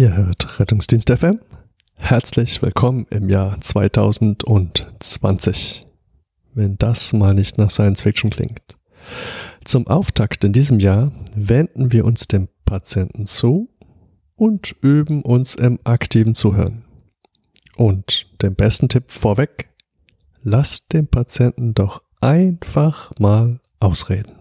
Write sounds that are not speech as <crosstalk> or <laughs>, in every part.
Ihr hört Rettungsdienst FM. Herzlich willkommen im Jahr 2020. Wenn das mal nicht nach Science Fiction klingt. Zum Auftakt in diesem Jahr wenden wir uns dem Patienten zu und üben uns im aktiven Zuhören. Und den besten Tipp vorweg, lasst den Patienten doch einfach mal ausreden.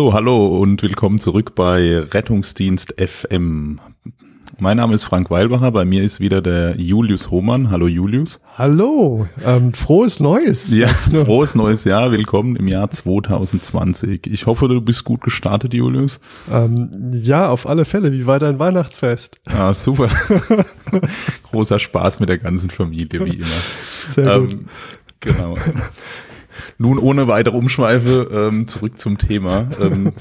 So, hallo und willkommen zurück bei Rettungsdienst FM. Mein Name ist Frank Weilbacher, bei mir ist wieder der Julius Hohmann. Hallo Julius. Hallo, ähm, frohes Neues. Ja, frohes neues Jahr, willkommen im Jahr 2020. Ich hoffe, du bist gut gestartet, Julius. Ähm, ja, auf alle Fälle. Wie war dein Weihnachtsfest? Ah, super. Großer Spaß mit der ganzen Familie, wie immer. Sehr gut. Ähm, genau. Nun ohne weitere Umschweife ähm, zurück zum Thema. Ähm,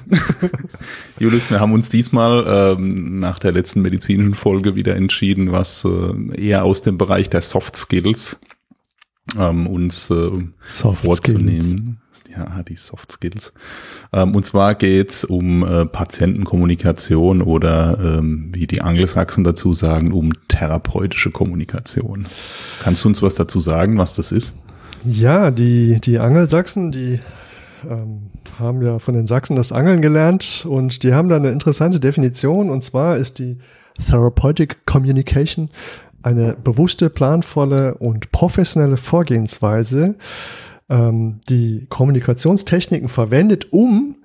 <laughs> Julius, wir haben uns diesmal ähm, nach der letzten medizinischen Folge wieder entschieden, was äh, eher aus dem Bereich der Soft Skills ähm, uns äh, Soft vorzunehmen. Skills. Ja, die Soft Skills. Ähm, und zwar geht's um äh, Patientenkommunikation oder ähm, wie die Anglosachsen dazu sagen, um therapeutische Kommunikation. Kannst du uns was dazu sagen, was das ist? Ja, die, die Angelsachsen, die ähm, haben ja von den Sachsen das Angeln gelernt und die haben da eine interessante Definition. Und zwar ist die Therapeutic Communication eine bewusste, planvolle und professionelle Vorgehensweise, ähm, die Kommunikationstechniken verwendet, um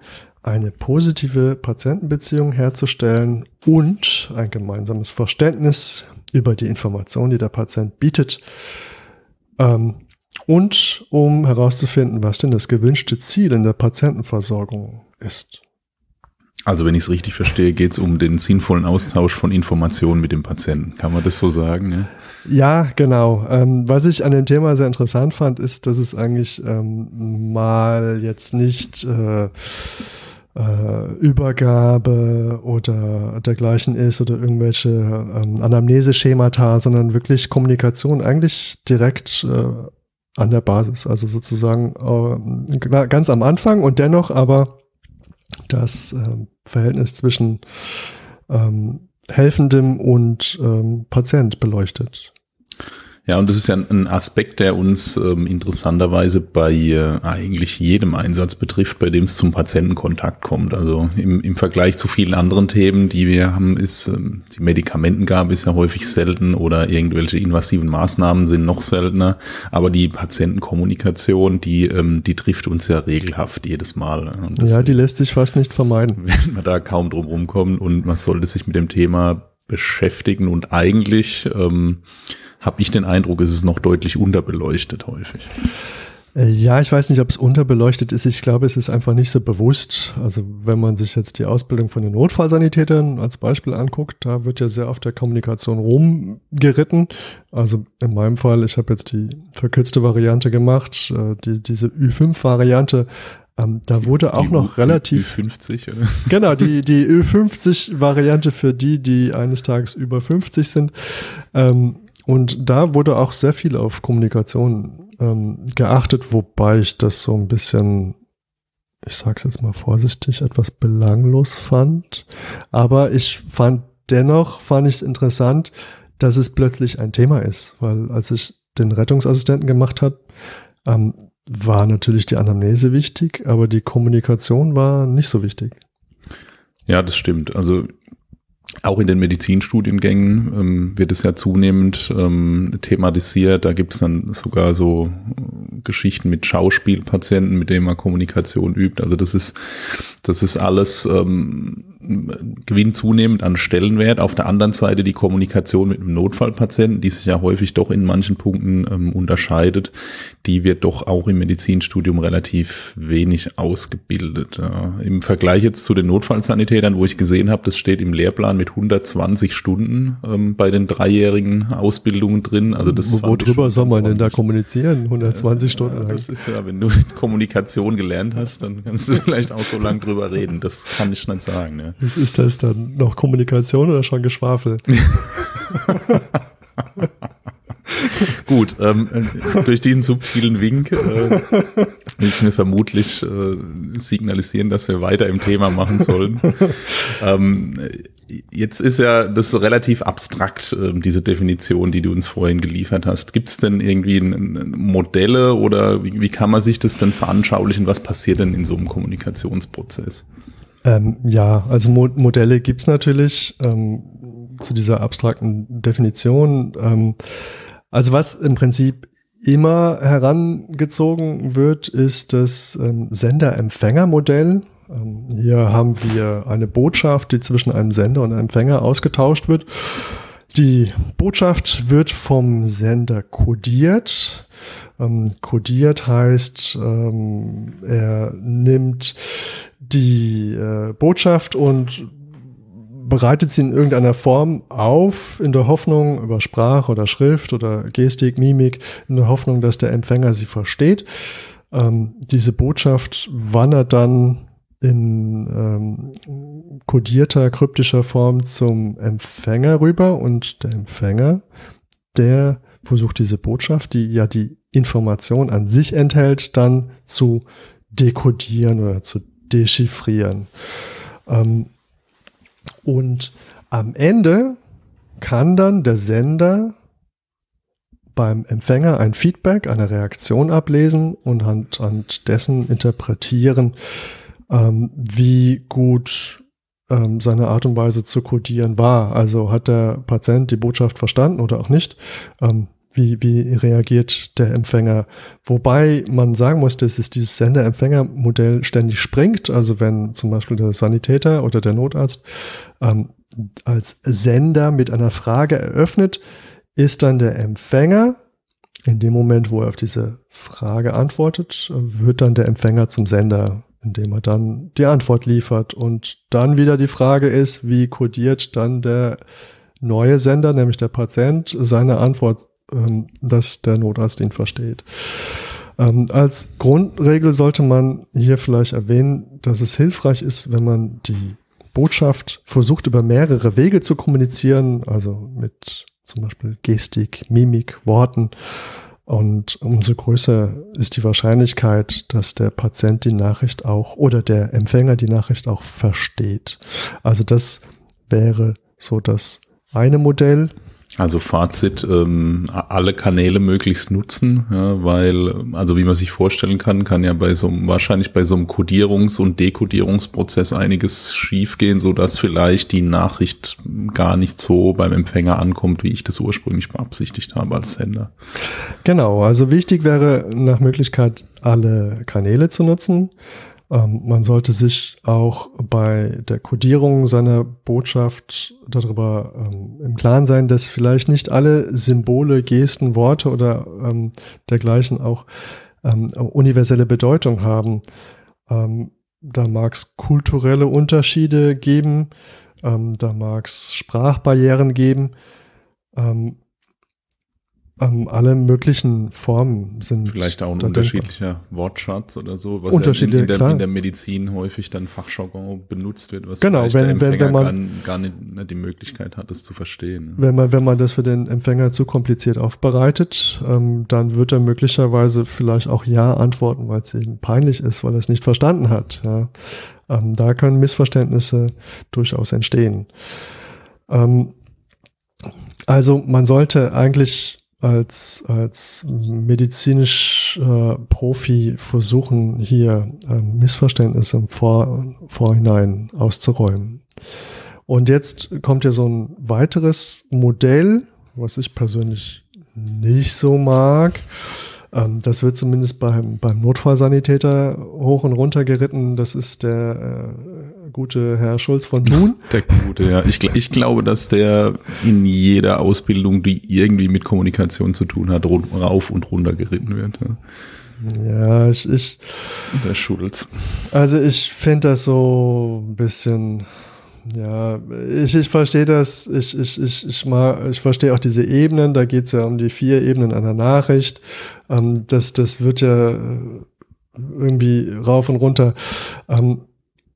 eine positive Patientenbeziehung herzustellen und ein gemeinsames Verständnis über die Information, die der Patient bietet, ähm, und um herauszufinden, was denn das gewünschte Ziel in der Patientenversorgung ist. Also wenn ich es richtig verstehe, geht es um den sinnvollen Austausch von Informationen mit dem Patienten. Kann man das so sagen? Ja, ja genau. Ähm, was ich an dem Thema sehr interessant fand, ist, dass es eigentlich ähm, mal jetzt nicht äh, äh, Übergabe oder dergleichen ist oder irgendwelche ähm, Anamneseschemata, sondern wirklich Kommunikation eigentlich direkt äh, an der Basis, also sozusagen äh, ganz am Anfang und dennoch aber das äh, Verhältnis zwischen ähm, Helfendem und ähm, Patient beleuchtet. Ja, und das ist ja ein Aspekt, der uns ähm, interessanterweise bei äh, eigentlich jedem Einsatz betrifft, bei dem es zum Patientenkontakt kommt. Also im, im Vergleich zu vielen anderen Themen, die wir haben, ist ähm, die Medikamentengabe ist ja häufig selten oder irgendwelche invasiven Maßnahmen sind noch seltener. Aber die Patientenkommunikation, die, ähm, die trifft uns ja regelhaft jedes Mal. ja, die lässt sich fast nicht vermeiden. <laughs> Wenn man da kaum drum rumkommt und man sollte sich mit dem Thema beschäftigen und eigentlich ähm, habe ich den Eindruck, ist es noch deutlich unterbeleuchtet häufig. Äh, ja, ich weiß nicht, ob es unterbeleuchtet ist. Ich glaube, es ist einfach nicht so bewusst. Also wenn man sich jetzt die Ausbildung von den Notfallsanitätern als Beispiel anguckt, da wird ja sehr auf der Kommunikation rumgeritten. Also in meinem Fall, ich habe jetzt die verkürzte Variante gemacht, äh, die, diese Ü5-Variante. Ähm, da wurde auch die noch relativ. Ü50, oder? Genau, die, die Ü50-Variante für die, die eines Tages über 50 sind. Ähm, und da wurde auch sehr viel auf Kommunikation ähm, geachtet, wobei ich das so ein bisschen, ich sag's jetzt mal vorsichtig, etwas belanglos fand. Aber ich fand dennoch, fand ich es interessant, dass es plötzlich ein Thema ist, weil als ich den Rettungsassistenten gemacht hat, ähm, war natürlich die Anamnese wichtig, aber die Kommunikation war nicht so wichtig. Ja, das stimmt. Also auch in den Medizinstudiengängen ähm, wird es ja zunehmend ähm, thematisiert. Da gibt es dann sogar so äh, Geschichten mit Schauspielpatienten, mit denen man Kommunikation übt. Also das ist, das ist alles ähm, gewinnt zunehmend an Stellenwert. Auf der anderen Seite die Kommunikation mit einem Notfallpatienten, die sich ja häufig doch in manchen Punkten ähm, unterscheidet, die wird doch auch im Medizinstudium relativ wenig ausgebildet. Ja. Im Vergleich jetzt zu den Notfallsanitätern, wo ich gesehen habe, das steht im Lehrplan mit 120 Stunden ähm, bei den dreijährigen Ausbildungen drin. Also das Worüber soll man denn da kommunizieren? 120 Stunden lang? Das ist ja, wenn du <laughs> Kommunikation gelernt hast, dann kannst du vielleicht auch so lang drüber reden. Das kann ich nicht sagen. Ja. Ist das dann noch Kommunikation oder schon Geschwafel? <laughs> Gut, ähm, durch diesen subtilen Wink äh, will ich mir vermutlich äh, signalisieren, dass wir weiter im Thema machen sollen. ähm, jetzt ist ja das relativ abstrakt, äh, diese Definition, die du uns vorhin geliefert hast. Gibt es denn irgendwie Modelle oder wie, wie kann man sich das denn veranschaulichen? Was passiert denn in so einem Kommunikationsprozess? Ähm, ja, also Mo Modelle gibt's natürlich ähm, zu dieser abstrakten Definition. Ähm, also was im Prinzip immer herangezogen wird, ist das ähm, Sender-Empfänger-Modell. Ähm, hier haben wir eine Botschaft, die zwischen einem Sender und einem Empfänger ausgetauscht wird. Die Botschaft wird vom Sender kodiert. Ähm, kodiert heißt, ähm, er nimmt die äh, Botschaft und bereitet sie in irgendeiner Form auf, in der Hoffnung über Sprache oder Schrift oder Gestik, Mimik, in der Hoffnung, dass der Empfänger sie versteht. Ähm, diese Botschaft wandert dann in ähm, kodierter, kryptischer Form zum Empfänger rüber und der Empfänger, der versucht diese Botschaft, die ja die Information an sich enthält, dann zu dekodieren oder zu dechiffrieren. Ähm, und am Ende kann dann der Sender beim Empfänger ein Feedback, eine Reaktion ablesen und anhand dessen interpretieren, ähm, wie gut ähm, seine Art und Weise zu codieren war. Also hat der Patient die Botschaft verstanden oder auch nicht? Ähm, wie, wie reagiert der Empfänger? Wobei man sagen muss, dass es dieses Sender-Empfänger-Modell ständig springt. Also wenn zum Beispiel der Sanitäter oder der Notarzt ähm, als Sender mit einer Frage eröffnet, ist dann der Empfänger in dem Moment, wo er auf diese Frage antwortet, wird dann der Empfänger zum Sender, indem er dann die Antwort liefert. Und dann wieder die Frage ist, wie kodiert dann der neue Sender, nämlich der Patient, seine Antwort ähm, dass der Notarzt ihn versteht. Ähm, als Grundregel sollte man hier vielleicht erwähnen, dass es hilfreich ist, wenn man die Botschaft versucht, über mehrere Wege zu kommunizieren, also mit zum Beispiel Gestik, Mimik, Worten. Und umso größer ist die Wahrscheinlichkeit, dass der Patient die Nachricht auch oder der Empfänger die Nachricht auch versteht. Also das wäre so das eine Modell. Also Fazit, ähm, alle Kanäle möglichst nutzen, ja, weil, also wie man sich vorstellen kann, kann ja bei so einem, wahrscheinlich bei so einem Kodierungs- und Dekodierungsprozess einiges schiefgehen, so dass vielleicht die Nachricht gar nicht so beim Empfänger ankommt, wie ich das ursprünglich beabsichtigt habe als Sender. Genau, also wichtig wäre nach Möglichkeit alle Kanäle zu nutzen. Ähm, man sollte sich auch bei der Codierung seiner Botschaft darüber ähm, im Klaren sein, dass vielleicht nicht alle Symbole, Gesten, Worte oder ähm, dergleichen auch ähm, universelle Bedeutung haben. Ähm, da mag es kulturelle Unterschiede geben, ähm, da mag es Sprachbarrieren geben. Ähm, alle möglichen Formen sind. Vielleicht auch ein unterschiedlicher denkbar. Wortschatz oder so, was Unterschiede, in, in, der, in der Medizin häufig dann Fachjargon benutzt wird, was genau, wenn, der wenn, wenn man gar, gar nicht, nicht, die Möglichkeit hat, es zu verstehen. Wenn man, wenn man das für den Empfänger zu kompliziert aufbereitet, ähm, dann wird er möglicherweise vielleicht auch Ja antworten, weil es ihm peinlich ist, weil er es nicht verstanden hat. Ja. Ähm, da können Missverständnisse durchaus entstehen. Ähm, also man sollte eigentlich als, als medizinisch äh, Profi versuchen, hier äh, Missverständnisse im Vor Vorhinein auszuräumen. Und jetzt kommt ja so ein weiteres Modell, was ich persönlich nicht so mag. Ähm, das wird zumindest beim, beim Notfallsanitäter hoch und runter geritten. Das ist der äh, gute Herr Schulz von Thun. <laughs> Der gute, ja. Ich, ich glaube, dass der in jeder Ausbildung, die irgendwie mit Kommunikation zu tun hat, rauf und runter geritten wird. Ja, ja ich, ich. Der Schulz. Also ich finde das so ein bisschen ja, ich, ich verstehe das, ich, ich, ich, ich, mal, ich verstehe auch diese Ebenen, da geht es ja um die vier Ebenen einer Nachricht. Ähm, das, das wird ja irgendwie rauf und runter. Ähm,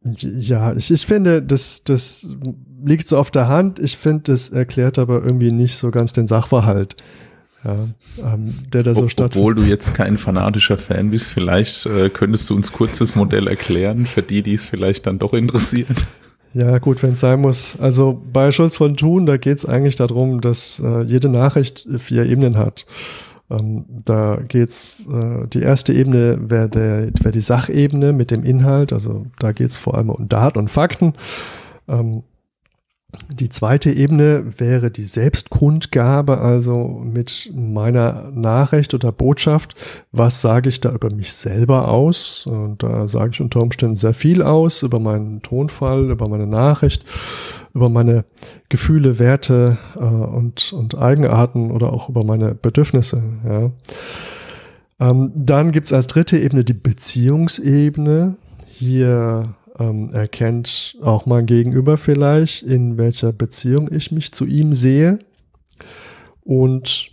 ja, ich, ich finde, das, das liegt so auf der Hand. Ich finde, das erklärt aber irgendwie nicht so ganz den Sachverhalt. Ja, ähm, der da so Ob, stattfindet. Obwohl du jetzt kein fanatischer Fan bist, vielleicht äh, könntest du uns kurz das Modell erklären, für die, die es vielleicht dann doch interessiert. Ja, gut, wenn es sein muss. Also bei Schulz von Thun, da geht es eigentlich darum, dass äh, jede Nachricht vier Ebenen hat. Ähm, da geht's, äh, die erste Ebene wäre wär die Sachebene mit dem Inhalt, also da geht's vor allem um Daten und Fakten. Ähm, die zweite Ebene wäre die Selbstkundgabe, also mit meiner Nachricht oder Botschaft, was sage ich da über mich selber aus? Und da sage ich unter Umständen sehr viel aus, über meinen Tonfall, über meine Nachricht, über meine Gefühle, Werte äh, und, und Eigenarten oder auch über meine Bedürfnisse. Ja. Ähm, dann gibt's als dritte Ebene die Beziehungsebene. Hier ähm, erkennt auch mein Gegenüber vielleicht, in welcher Beziehung ich mich zu ihm sehe. Und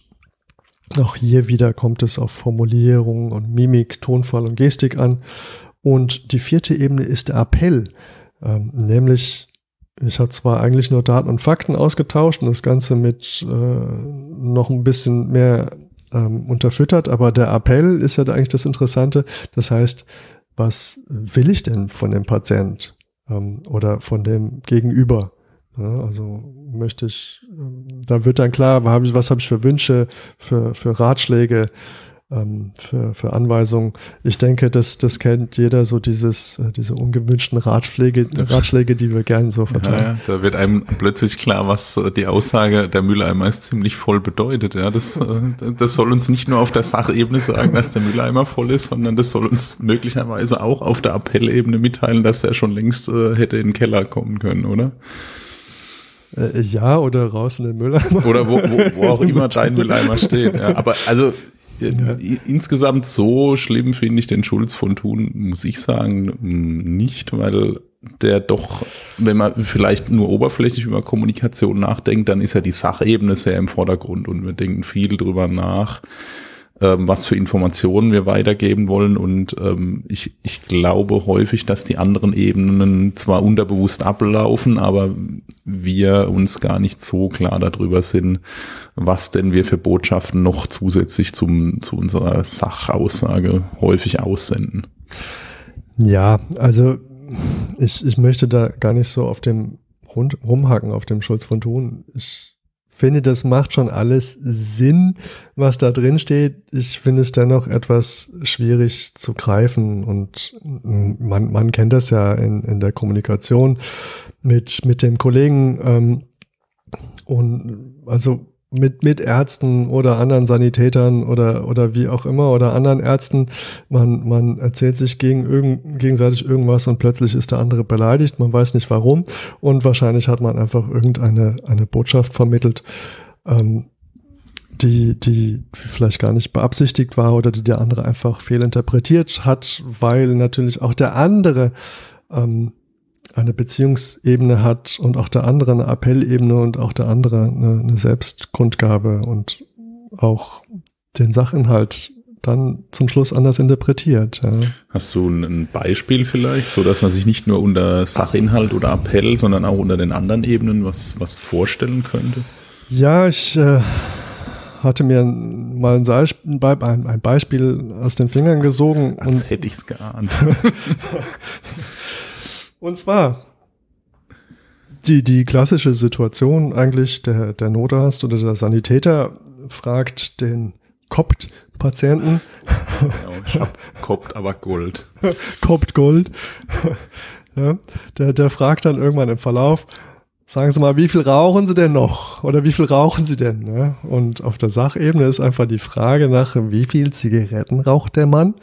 auch hier wieder kommt es auf Formulierung und Mimik, Tonfall und Gestik an. Und die vierte Ebene ist der Appell, ähm, nämlich ich habe zwar eigentlich nur Daten und Fakten ausgetauscht und das Ganze mit äh, noch ein bisschen mehr ähm, unterfüttert, aber der Appell ist ja eigentlich das Interessante. Das heißt, was will ich denn von dem Patient ähm, oder von dem Gegenüber? Ja, also möchte ich, ähm, da wird dann klar, was habe ich für Wünsche, für, für Ratschläge, ähm, für, für Anweisungen. Ich denke, das, das kennt jeder, so dieses, äh, diese ungewünschten Ratschläge, Ratschläge, die wir gerne so verteilen. Ja, ja, da wird einem plötzlich klar, was äh, die Aussage der Mülleimer ist ziemlich voll bedeutet. Ja, das, äh, das soll uns nicht nur auf der Sachebene sagen, dass der Mülleimer voll ist, sondern das soll uns möglicherweise auch auf der Appellebene mitteilen, dass er schon längst äh, hätte in den Keller kommen können, oder? Ja, oder raus in den Mülleimer. Oder wo, wo, wo auch <laughs> immer dein Mülleimer steht. Ja. Aber also ja. Insgesamt so schlimm finde ich den Schulz von Thun, muss ich sagen, nicht, weil der doch, wenn man vielleicht nur oberflächlich über Kommunikation nachdenkt, dann ist ja die Sachebene sehr im Vordergrund und wir denken viel drüber nach, ähm, was für Informationen wir weitergeben wollen. Und ähm, ich, ich glaube häufig, dass die anderen Ebenen zwar unterbewusst ablaufen, aber wir uns gar nicht so klar darüber sind, was denn wir für Botschaften noch zusätzlich zum, zu unserer Sachaussage häufig aussenden. Ja, also ich, ich möchte da gar nicht so auf dem rund, rumhacken auf dem Schulz von Thun. Ich finde, das macht schon alles Sinn, was da drin steht. Ich finde es dennoch etwas schwierig zu greifen und man, man kennt das ja in, in der Kommunikation mit, mit dem Kollegen. Ähm, und also mit, mit Ärzten oder anderen Sanitätern oder, oder wie auch immer oder anderen Ärzten. Man, man erzählt sich gegen irgend, gegenseitig irgendwas und plötzlich ist der andere beleidigt. Man weiß nicht warum. Und wahrscheinlich hat man einfach irgendeine eine Botschaft vermittelt, ähm, die, die vielleicht gar nicht beabsichtigt war oder die der andere einfach fehlinterpretiert hat, weil natürlich auch der andere ähm, eine Beziehungsebene hat und auch der andere eine Appellebene und auch der andere eine, eine Selbstkundgabe und auch den Sachinhalt dann zum Schluss anders interpretiert. Ja. Hast du ein Beispiel vielleicht, so dass man sich nicht nur unter Sachinhalt oder Appell, sondern auch unter den anderen Ebenen was, was vorstellen könnte? Ja, ich äh, hatte mir mal ein, ein, Beispiel aus den Fingern gesogen. Als und hätte ich es geahnt. <laughs> Und zwar die, die klassische Situation eigentlich, der, der Notarzt oder der Sanitäter fragt den Kopt-Patienten. Genau, ich hab Kopt, aber Gold. <laughs> Kopt Gold. <laughs> ja, der, der fragt dann irgendwann im Verlauf, sagen Sie mal, wie viel rauchen Sie denn noch? Oder wie viel rauchen Sie denn? Ne? Und auf der Sachebene ist einfach die Frage nach, wie viel Zigaretten raucht der Mann?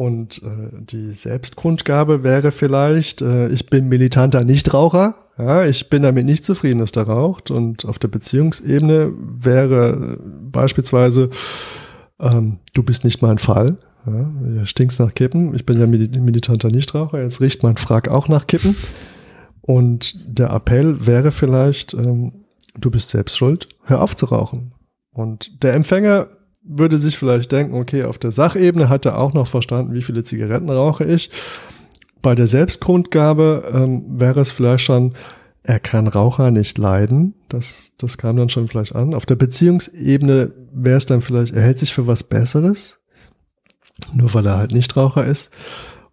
Und äh, die Selbstkundgabe wäre vielleicht, äh, ich bin militanter Nichtraucher, ja, ich bin damit nicht zufrieden, dass der raucht. Und auf der Beziehungsebene wäre äh, beispielsweise, ähm, du bist nicht mein Fall. Ja, du stinkst nach Kippen. Ich bin ja militanter Nichtraucher. Jetzt riecht mein Frack auch nach Kippen. Und der Appell wäre vielleicht, ähm, du bist selbst schuld, hör auf zu rauchen. Und der Empfänger würde sich vielleicht denken, okay, auf der Sachebene hat er auch noch verstanden, wie viele Zigaretten rauche ich. Bei der Selbstgrundgabe ähm, wäre es vielleicht schon, er kann Raucher nicht leiden. Das, das kam dann schon vielleicht an. Auf der Beziehungsebene wäre es dann vielleicht, er hält sich für was Besseres, nur weil er halt nicht Raucher ist.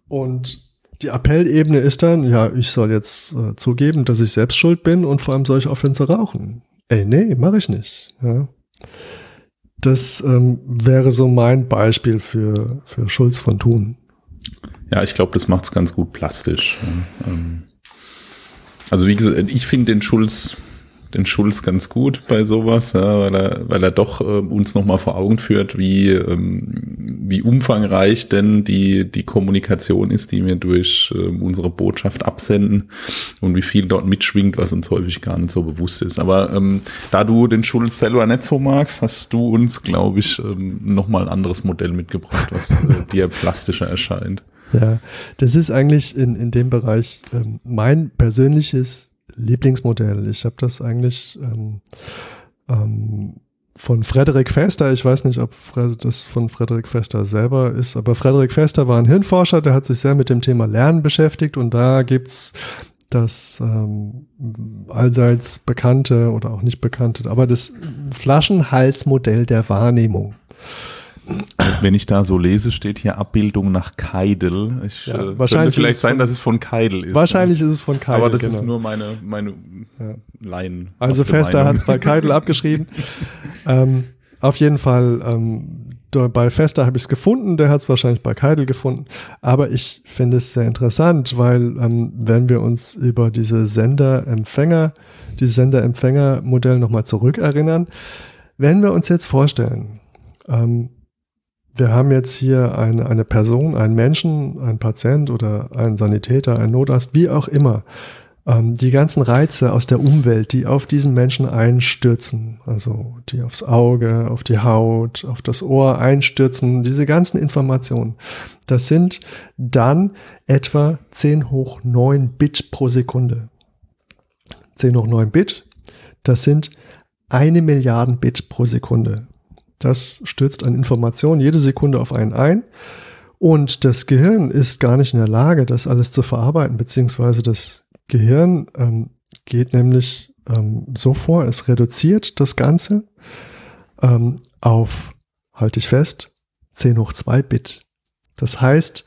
Und die Appellebene ist dann, ja, ich soll jetzt äh, zugeben, dass ich selbst schuld bin und vor allem soll ich aufhören zu rauchen. Ey, nee, mache ich nicht. Ja. Das ähm, wäre so mein Beispiel für, für Schulz von Thun. Ja, ich glaube, das macht es ganz gut plastisch. Ähm, also wie gesagt, ich finde den Schulz den Schulz ganz gut bei sowas, ja, weil er, weil er doch äh, uns nochmal vor Augen führt, wie, ähm, wie umfangreich denn die, die Kommunikation ist, die wir durch äh, unsere Botschaft absenden und wie viel dort mitschwingt, was uns häufig gar nicht so bewusst ist. Aber ähm, da du den Schulz selber nicht so magst, hast du uns, glaube ich, ähm, nochmal ein anderes Modell mitgebracht, was äh, <laughs> dir plastischer erscheint. Ja, das ist eigentlich in, in dem Bereich ähm, mein persönliches Lieblingsmodell. Ich habe das eigentlich ähm, ähm, von Frederik Fester, ich weiß nicht, ob das von Frederik Fester selber ist, aber Frederik Fester war ein Hirnforscher, der hat sich sehr mit dem Thema Lernen beschäftigt und da gibt's das ähm, allseits bekannte oder auch nicht bekannte, aber das Flaschenhalsmodell der Wahrnehmung. Wenn ich da so lese, steht hier Abbildung nach Keidel. Ich, ja, äh, wahrscheinlich könnte vielleicht sein, von, dass es von Keidel ist. Wahrscheinlich ne? ist es von Keidel. Aber das genau. ist nur meine, meine ja. Laien. Also Fester hat es bei Keidel abgeschrieben. <laughs> ähm, auf jeden Fall, ähm, bei Fester habe ich es gefunden, der hat es wahrscheinlich bei Keidel gefunden. Aber ich finde es sehr interessant, weil ähm, wenn wir uns über diese Sender-Empfänger, dieses Sender-Empfänger-Modell nochmal zurückerinnern, wenn wir uns jetzt vorstellen, ähm, wir haben jetzt hier eine, eine Person, einen Menschen, einen Patient oder einen Sanitäter, einen Notarzt, wie auch immer. Ähm, die ganzen Reize aus der Umwelt, die auf diesen Menschen einstürzen, also die aufs Auge, auf die Haut, auf das Ohr einstürzen, diese ganzen Informationen, das sind dann etwa 10 hoch 9 Bit pro Sekunde. 10 hoch 9 Bit, das sind eine Milliarden Bit pro Sekunde. Das stürzt an Informationen jede Sekunde auf einen ein. Und das Gehirn ist gar nicht in der Lage, das alles zu verarbeiten, beziehungsweise das Gehirn ähm, geht nämlich ähm, so vor, es reduziert das Ganze ähm, auf, halte ich fest, 10 hoch 2 Bit. Das heißt,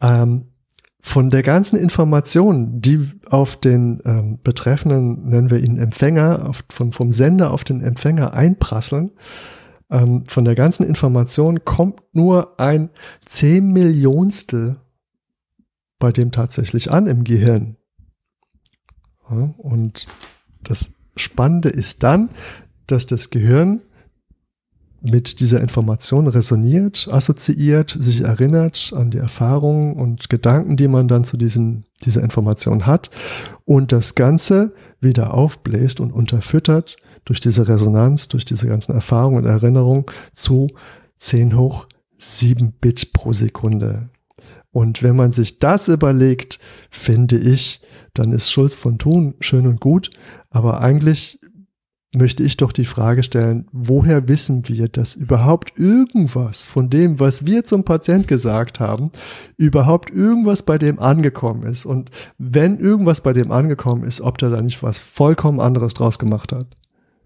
ähm, von der ganzen Information, die auf den ähm, betreffenden, nennen wir ihn Empfänger, auf, vom, vom Sender auf den Empfänger einprasseln, ähm, von der ganzen Information kommt nur ein Zehnmillionstel bei dem tatsächlich an im Gehirn. Ja, und das Spannende ist dann, dass das Gehirn mit dieser Information resoniert, assoziiert, sich erinnert an die Erfahrungen und Gedanken, die man dann zu diesem, dieser Information hat und das Ganze wieder aufbläst und unterfüttert durch diese Resonanz, durch diese ganzen Erfahrungen und Erinnerungen zu 10 hoch 7 Bit pro Sekunde. Und wenn man sich das überlegt, finde ich, dann ist Schulz von Thun schön und gut, aber eigentlich möchte ich doch die Frage stellen, woher wissen wir, dass überhaupt irgendwas von dem, was wir zum Patient gesagt haben, überhaupt irgendwas bei dem angekommen ist? Und wenn irgendwas bei dem angekommen ist, ob der da nicht was vollkommen anderes draus gemacht hat?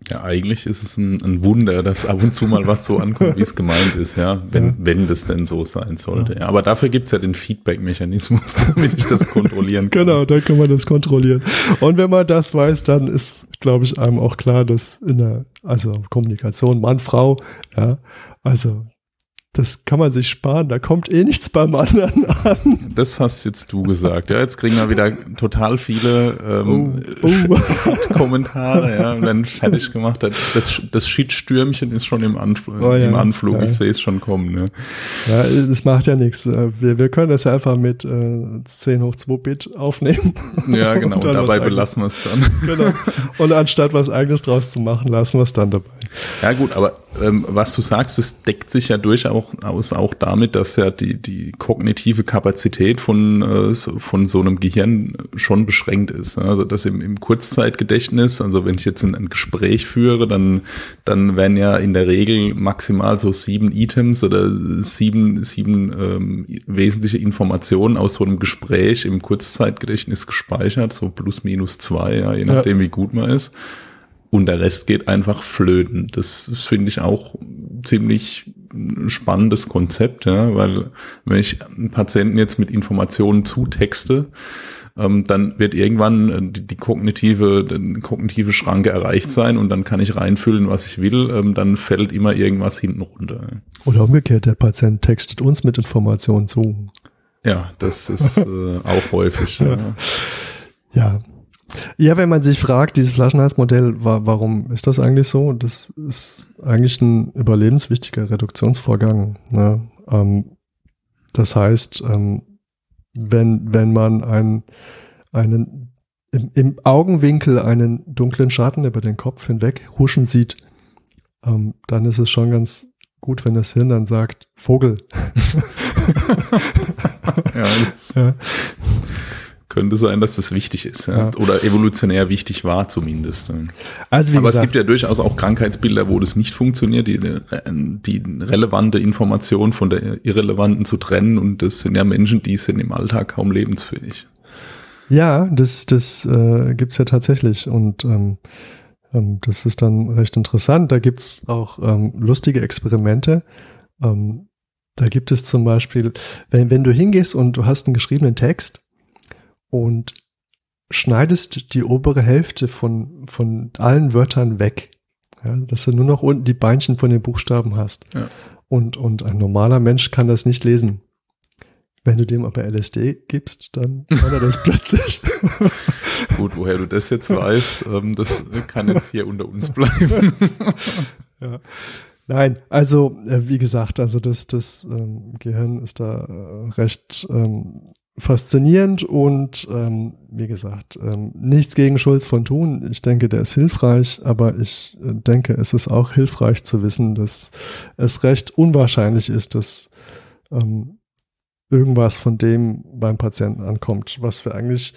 Ja, eigentlich ist es ein, ein, Wunder, dass ab und zu mal was so ankommt, wie es gemeint ist, ja, wenn, ja. wenn das denn so sein sollte. Ja. aber dafür gibt's ja den Feedback-Mechanismus, <laughs> damit ich das kontrollieren kann. Genau, dann kann man das kontrollieren. Und wenn man das weiß, dann ist, glaube ich, einem auch klar, dass in der, also Kommunikation Mann, Frau, ja, also das kann man sich sparen, da kommt eh nichts beim anderen an. Das hast jetzt du gesagt. Ja, jetzt kriegen wir wieder total viele ähm, oh, oh. <laughs> Kommentare, ja, und dann fertig gemacht. Das, das Shit-Stürmchen ist schon im, Anfl oh, ja, im Anflug. Ja. Ich sehe es schon kommen. Ne? Ja, das macht ja nichts. Äh, wir, wir können das ja einfach mit äh, 10 hoch 2 Bit aufnehmen. Ja, genau. Und, und dabei belassen wir es dann. Genau. <laughs> Und anstatt was eigenes draus zu machen, lassen wir es dann dabei. Ja, gut, aber ähm, was du sagst, das deckt sich ja durchaus auch damit, dass ja die, die kognitive Kapazität von, äh, von so einem Gehirn schon beschränkt ist. Also das im, im Kurzzeitgedächtnis, also wenn ich jetzt ein, ein Gespräch führe, dann, dann werden ja in der Regel maximal so sieben Items oder sieben, sieben ähm, wesentliche Informationen aus so einem Gespräch im Kurzzeitgedächtnis gespeichert, so plus minus zwei, ja, je nachdem ja. wie gut man ist und der Rest geht einfach flöten. Das finde ich auch ziemlich spannendes Konzept, ja, weil wenn ich einen Patienten jetzt mit Informationen zutexte, ähm, dann wird irgendwann äh, die, die kognitive, die kognitive Schranke erreicht sein und dann kann ich reinfüllen, was ich will. Ähm, dann fällt immer irgendwas hinten runter. Oder umgekehrt, der Patient textet uns mit Informationen zu. Ja, das ist äh, auch häufig. ja. <laughs> ja. Ja, wenn man sich fragt, dieses Flaschenhalsmodell, wa warum ist das eigentlich so? Das ist eigentlich ein überlebenswichtiger Reduktionsvorgang. Ne? Ähm, das heißt, ähm, wenn, wenn man einen, einen im, im, Augenwinkel einen dunklen Schatten über den Kopf hinweg huschen sieht, ähm, dann ist es schon ganz gut, wenn das Hirn dann sagt, Vogel. <laughs> ja, das ja könnte sein, dass das wichtig ist. Ja? Ja. Oder evolutionär wichtig war zumindest. Also Aber gesagt, es gibt ja durchaus auch Krankheitsbilder, wo das nicht funktioniert, die, die relevante Information von der irrelevanten zu trennen. Und das sind ja Menschen, die sind im Alltag kaum lebensfähig. Ja, das, das äh, gibt ja tatsächlich. Und ähm, ähm, das ist dann recht interessant. Da gibt's auch ähm, lustige Experimente. Ähm, da gibt es zum Beispiel, wenn, wenn du hingehst und du hast einen geschriebenen Text und schneidest die obere Hälfte von, von allen Wörtern weg. Ja, dass du nur noch unten die Beinchen von den Buchstaben hast. Ja. Und, und ein normaler Mensch kann das nicht lesen. Wenn du dem aber LSD gibst, dann kann er das <laughs> plötzlich. Gut, woher du das jetzt weißt, ähm, das kann jetzt hier unter uns <laughs> bleiben. ja. Nein, also äh, wie gesagt, also das, das ähm, Gehirn ist da äh, recht ähm, faszinierend und ähm, wie gesagt, ähm, nichts gegen Schulz von Thun. Ich denke, der ist hilfreich, aber ich äh, denke, es ist auch hilfreich zu wissen, dass es recht unwahrscheinlich ist, dass ähm, irgendwas von dem beim Patienten ankommt, was wir eigentlich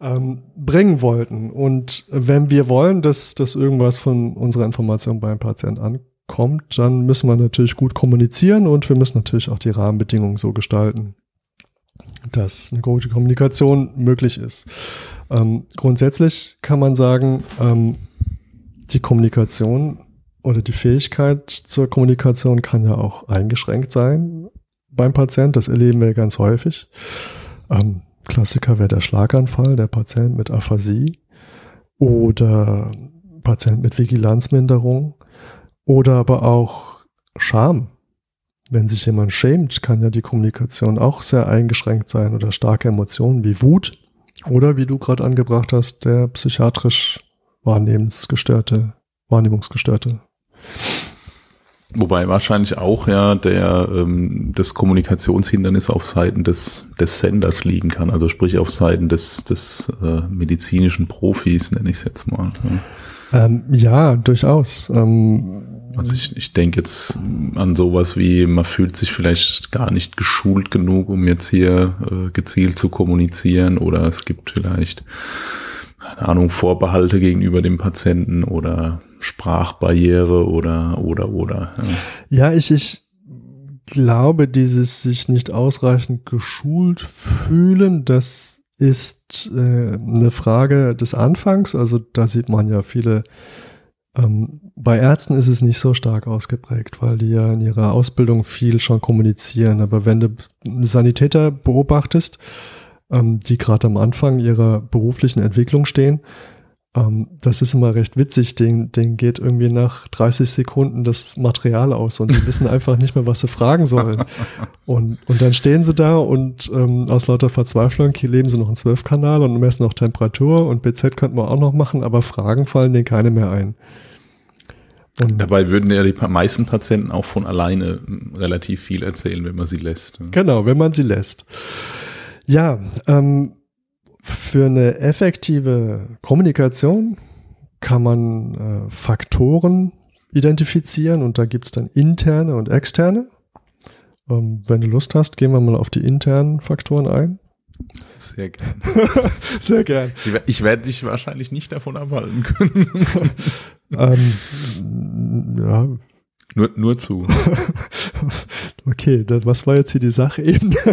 ähm, bringen wollten. Und wenn wir wollen, dass, dass irgendwas von unserer Information beim Patienten ankommt, dann müssen wir natürlich gut kommunizieren und wir müssen natürlich auch die Rahmenbedingungen so gestalten, dass eine gute Kommunikation möglich ist. Ähm, grundsätzlich kann man sagen, ähm, die Kommunikation oder die Fähigkeit zur Kommunikation kann ja auch eingeschränkt sein beim Patient. Das erleben wir ganz häufig. Ähm, Klassiker wäre der Schlaganfall, der Patient mit Aphasie oder Patient mit Vigilanzminderung oder aber auch Scham wenn sich jemand schämt, kann ja die Kommunikation auch sehr eingeschränkt sein oder starke Emotionen wie Wut oder wie du gerade angebracht hast, der psychiatrisch wahrnehmungsgestörte, Wahrnehmungsgestörte. Wobei wahrscheinlich auch ja der ähm, das Kommunikationshindernis auf Seiten des des Senders liegen kann, also sprich auf Seiten des des äh, medizinischen Profis nenne ich es jetzt mal. Ja, ähm, ja durchaus. Ähm, also ich, ich denke jetzt an sowas wie, man fühlt sich vielleicht gar nicht geschult genug, um jetzt hier äh, gezielt zu kommunizieren oder es gibt vielleicht, keine Ahnung, Vorbehalte gegenüber dem Patienten oder Sprachbarriere oder, oder, oder. Ja, ja ich, ich glaube, dieses sich nicht ausreichend geschult fühlen, das ist äh, eine Frage des Anfangs. Also da sieht man ja viele ähm, bei Ärzten ist es nicht so stark ausgeprägt, weil die ja in ihrer Ausbildung viel schon kommunizieren. Aber wenn du Sanitäter beobachtest, ähm, die gerade am Anfang ihrer beruflichen Entwicklung stehen, ähm, das ist immer recht witzig, den, den geht irgendwie nach 30 Sekunden das Material aus und die <laughs> wissen einfach nicht mehr, was sie fragen sollen. Und, und dann stehen sie da und ähm, aus lauter Verzweiflung leben sie noch in Zwölfkanal und messen noch Temperatur und BZ könnten wir auch noch machen, aber Fragen fallen denen keine mehr ein. Und Dabei würden ja die meisten Patienten auch von alleine hm, relativ viel erzählen, wenn man sie lässt. Genau, wenn man sie lässt. Ja, ähm, für eine effektive Kommunikation kann man äh, Faktoren identifizieren und da gibt's dann interne und externe. Ähm, wenn du Lust hast, gehen wir mal auf die internen Faktoren ein. Sehr gern. <laughs> Sehr gern. Ich, ich werde dich wahrscheinlich nicht davon abhalten können. <laughs> ähm, ja, nur, nur zu. <laughs> okay, das, was war jetzt hier die Sache eben? <laughs>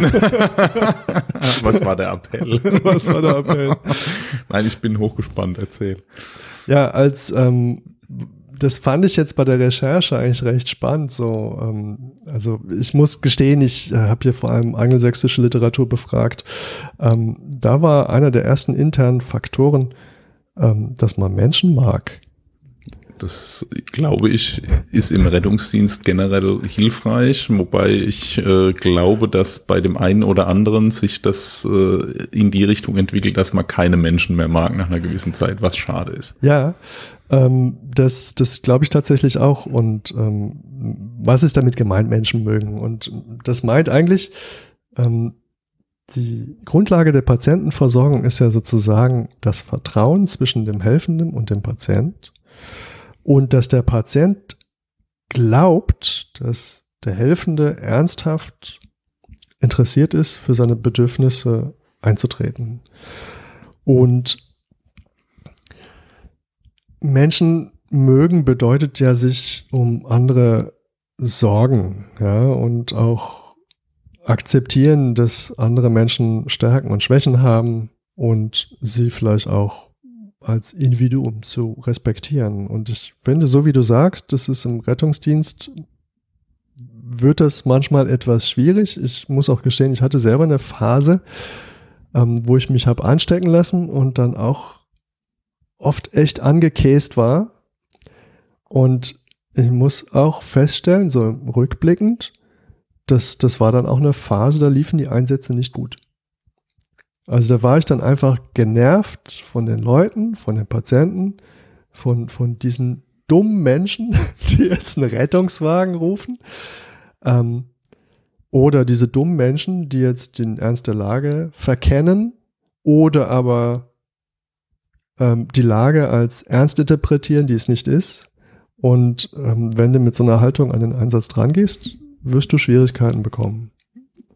was war der Appell? <laughs> was war der Appell? Nein, ich bin hochgespannt, erzähl. Ja, als ähm, das fand ich jetzt bei der Recherche eigentlich recht spannend. So, ähm, also ich muss gestehen, ich äh, habe hier vor allem angelsächsische Literatur befragt. Ähm, da war einer der ersten internen Faktoren, ähm, dass man Menschen mag. Das, glaube ich, ist im Rettungsdienst generell hilfreich, wobei ich äh, glaube, dass bei dem einen oder anderen sich das äh, in die Richtung entwickelt, dass man keine Menschen mehr mag nach einer gewissen Zeit, was schade ist. Ja, ähm, das, das glaube ich tatsächlich auch. Und ähm, was ist damit gemeint, Menschen mögen? Und das meint eigentlich, ähm, die Grundlage der Patientenversorgung ist ja sozusagen das Vertrauen zwischen dem Helfenden und dem Patient und dass der Patient glaubt, dass der Helfende ernsthaft interessiert ist, für seine Bedürfnisse einzutreten. Und Menschen mögen bedeutet ja sich um andere sorgen, ja, und auch akzeptieren, dass andere Menschen Stärken und Schwächen haben und sie vielleicht auch als Individuum zu respektieren. Und ich finde, so wie du sagst, das ist im Rettungsdienst, wird das manchmal etwas schwierig. Ich muss auch gestehen, ich hatte selber eine Phase, ähm, wo ich mich habe anstecken lassen und dann auch oft echt angekäst war. Und ich muss auch feststellen, so rückblickend, dass das war dann auch eine Phase, da liefen die Einsätze nicht gut. Also da war ich dann einfach genervt von den Leuten, von den Patienten, von, von diesen dummen Menschen, <laughs> die jetzt einen Rettungswagen rufen. Ähm, oder diese dummen Menschen, die jetzt den Ernst der Lage verkennen oder aber ähm, die Lage als ernst interpretieren, die es nicht ist. Und ähm, wenn du mit so einer Haltung an den Einsatz dran gehst, wirst du Schwierigkeiten bekommen.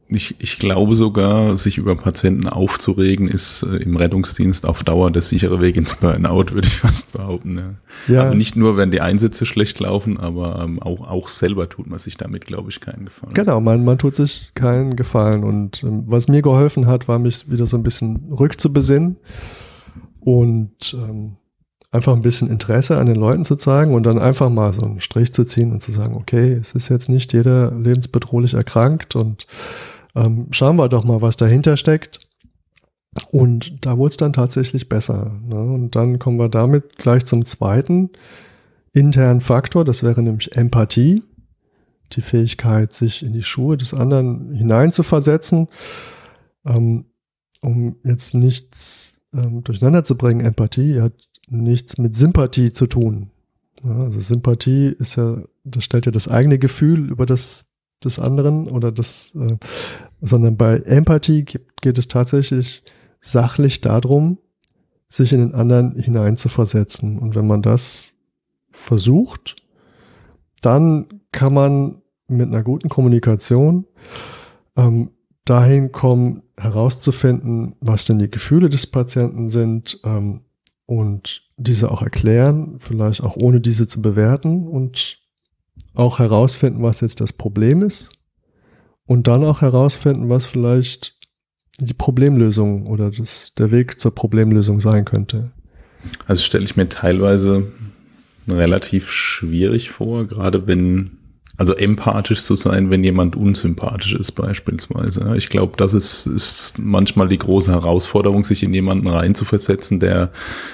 Ich, ich glaube sogar, sich über Patienten aufzuregen, ist äh, im Rettungsdienst auf Dauer der sichere Weg ins Burnout, würde ich <laughs> fast behaupten. Ja. Ja. Also nicht nur, wenn die Einsätze schlecht laufen, aber ähm, auch, auch selber tut man sich damit, glaube ich, keinen Gefallen. Genau, man, man tut sich keinen Gefallen. Und ähm, was mir geholfen hat, war mich wieder so ein bisschen rückzubesinnen und ähm, einfach ein bisschen Interesse an den Leuten zu zeigen und dann einfach mal so einen Strich zu ziehen und zu sagen, okay, es ist jetzt nicht jeder lebensbedrohlich erkrankt und ähm, schauen wir doch mal, was dahinter steckt. Und da wurde es dann tatsächlich besser. Ne? Und dann kommen wir damit gleich zum zweiten internen Faktor, das wäre nämlich Empathie, die Fähigkeit, sich in die Schuhe des anderen hineinzuversetzen, ähm, um jetzt nichts ähm, durcheinander zu bringen. Empathie hat nichts mit Sympathie zu tun. Ja, also Sympathie ist ja, das stellt ja das eigene Gefühl über das des anderen oder das, äh, sondern bei Empathie geht, geht es tatsächlich sachlich darum, sich in den anderen hineinzuversetzen. Und wenn man das versucht, dann kann man mit einer guten Kommunikation ähm, dahin kommen, herauszufinden, was denn die Gefühle des Patienten sind ähm, und diese auch erklären, vielleicht auch ohne diese zu bewerten und auch herausfinden, was jetzt das Problem ist und dann auch herausfinden, was vielleicht die Problemlösung oder das, der Weg zur Problemlösung sein könnte. Also stelle ich mir teilweise relativ schwierig vor, gerade wenn also empathisch zu sein, wenn jemand unsympathisch ist beispielsweise. Ich glaube, das ist, ist manchmal die große Herausforderung, sich in jemanden reinzuversetzen, der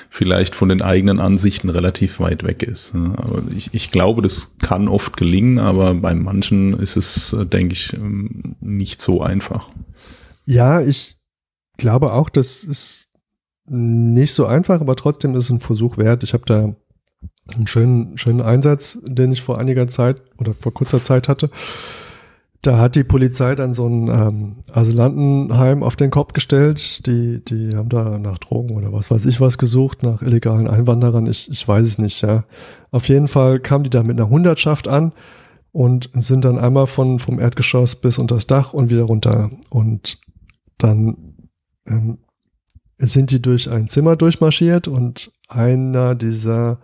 vielleicht von den eigenen Ansichten relativ weit weg ist. Aber ich, ich glaube, das kann oft gelingen, aber bei manchen ist es, denke ich, nicht so einfach. Ja, ich glaube auch, das ist nicht so einfach, aber trotzdem ist es ein Versuch wert. Ich habe da einen schönen, schönen Einsatz, den ich vor einiger Zeit oder vor kurzer Zeit hatte. Da hat die Polizei dann so ein ähm, Asylantenheim auf den Kopf gestellt. Die, die haben da nach Drogen oder was weiß ich was gesucht, nach illegalen Einwanderern. Ich, ich weiß es nicht, ja. Auf jeden Fall kamen die da mit einer Hundertschaft an und sind dann einmal von, vom Erdgeschoss bis unter das Dach und wieder runter. Und dann ähm, sind die durch ein Zimmer durchmarschiert und einer dieser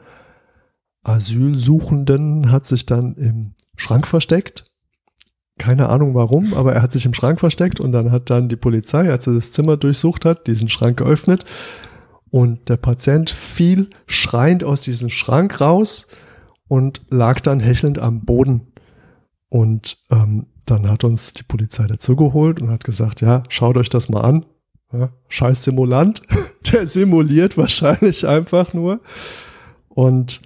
Asylsuchenden hat sich dann im Schrank versteckt. Keine Ahnung warum, aber er hat sich im Schrank versteckt und dann hat dann die Polizei, als er das Zimmer durchsucht hat, diesen Schrank geöffnet und der Patient fiel schreiend aus diesem Schrank raus und lag dann hechelnd am Boden. Und ähm, dann hat uns die Polizei dazugeholt und hat gesagt, ja, schaut euch das mal an. Ja, scheiß Simulant, <laughs> der simuliert wahrscheinlich einfach nur. Und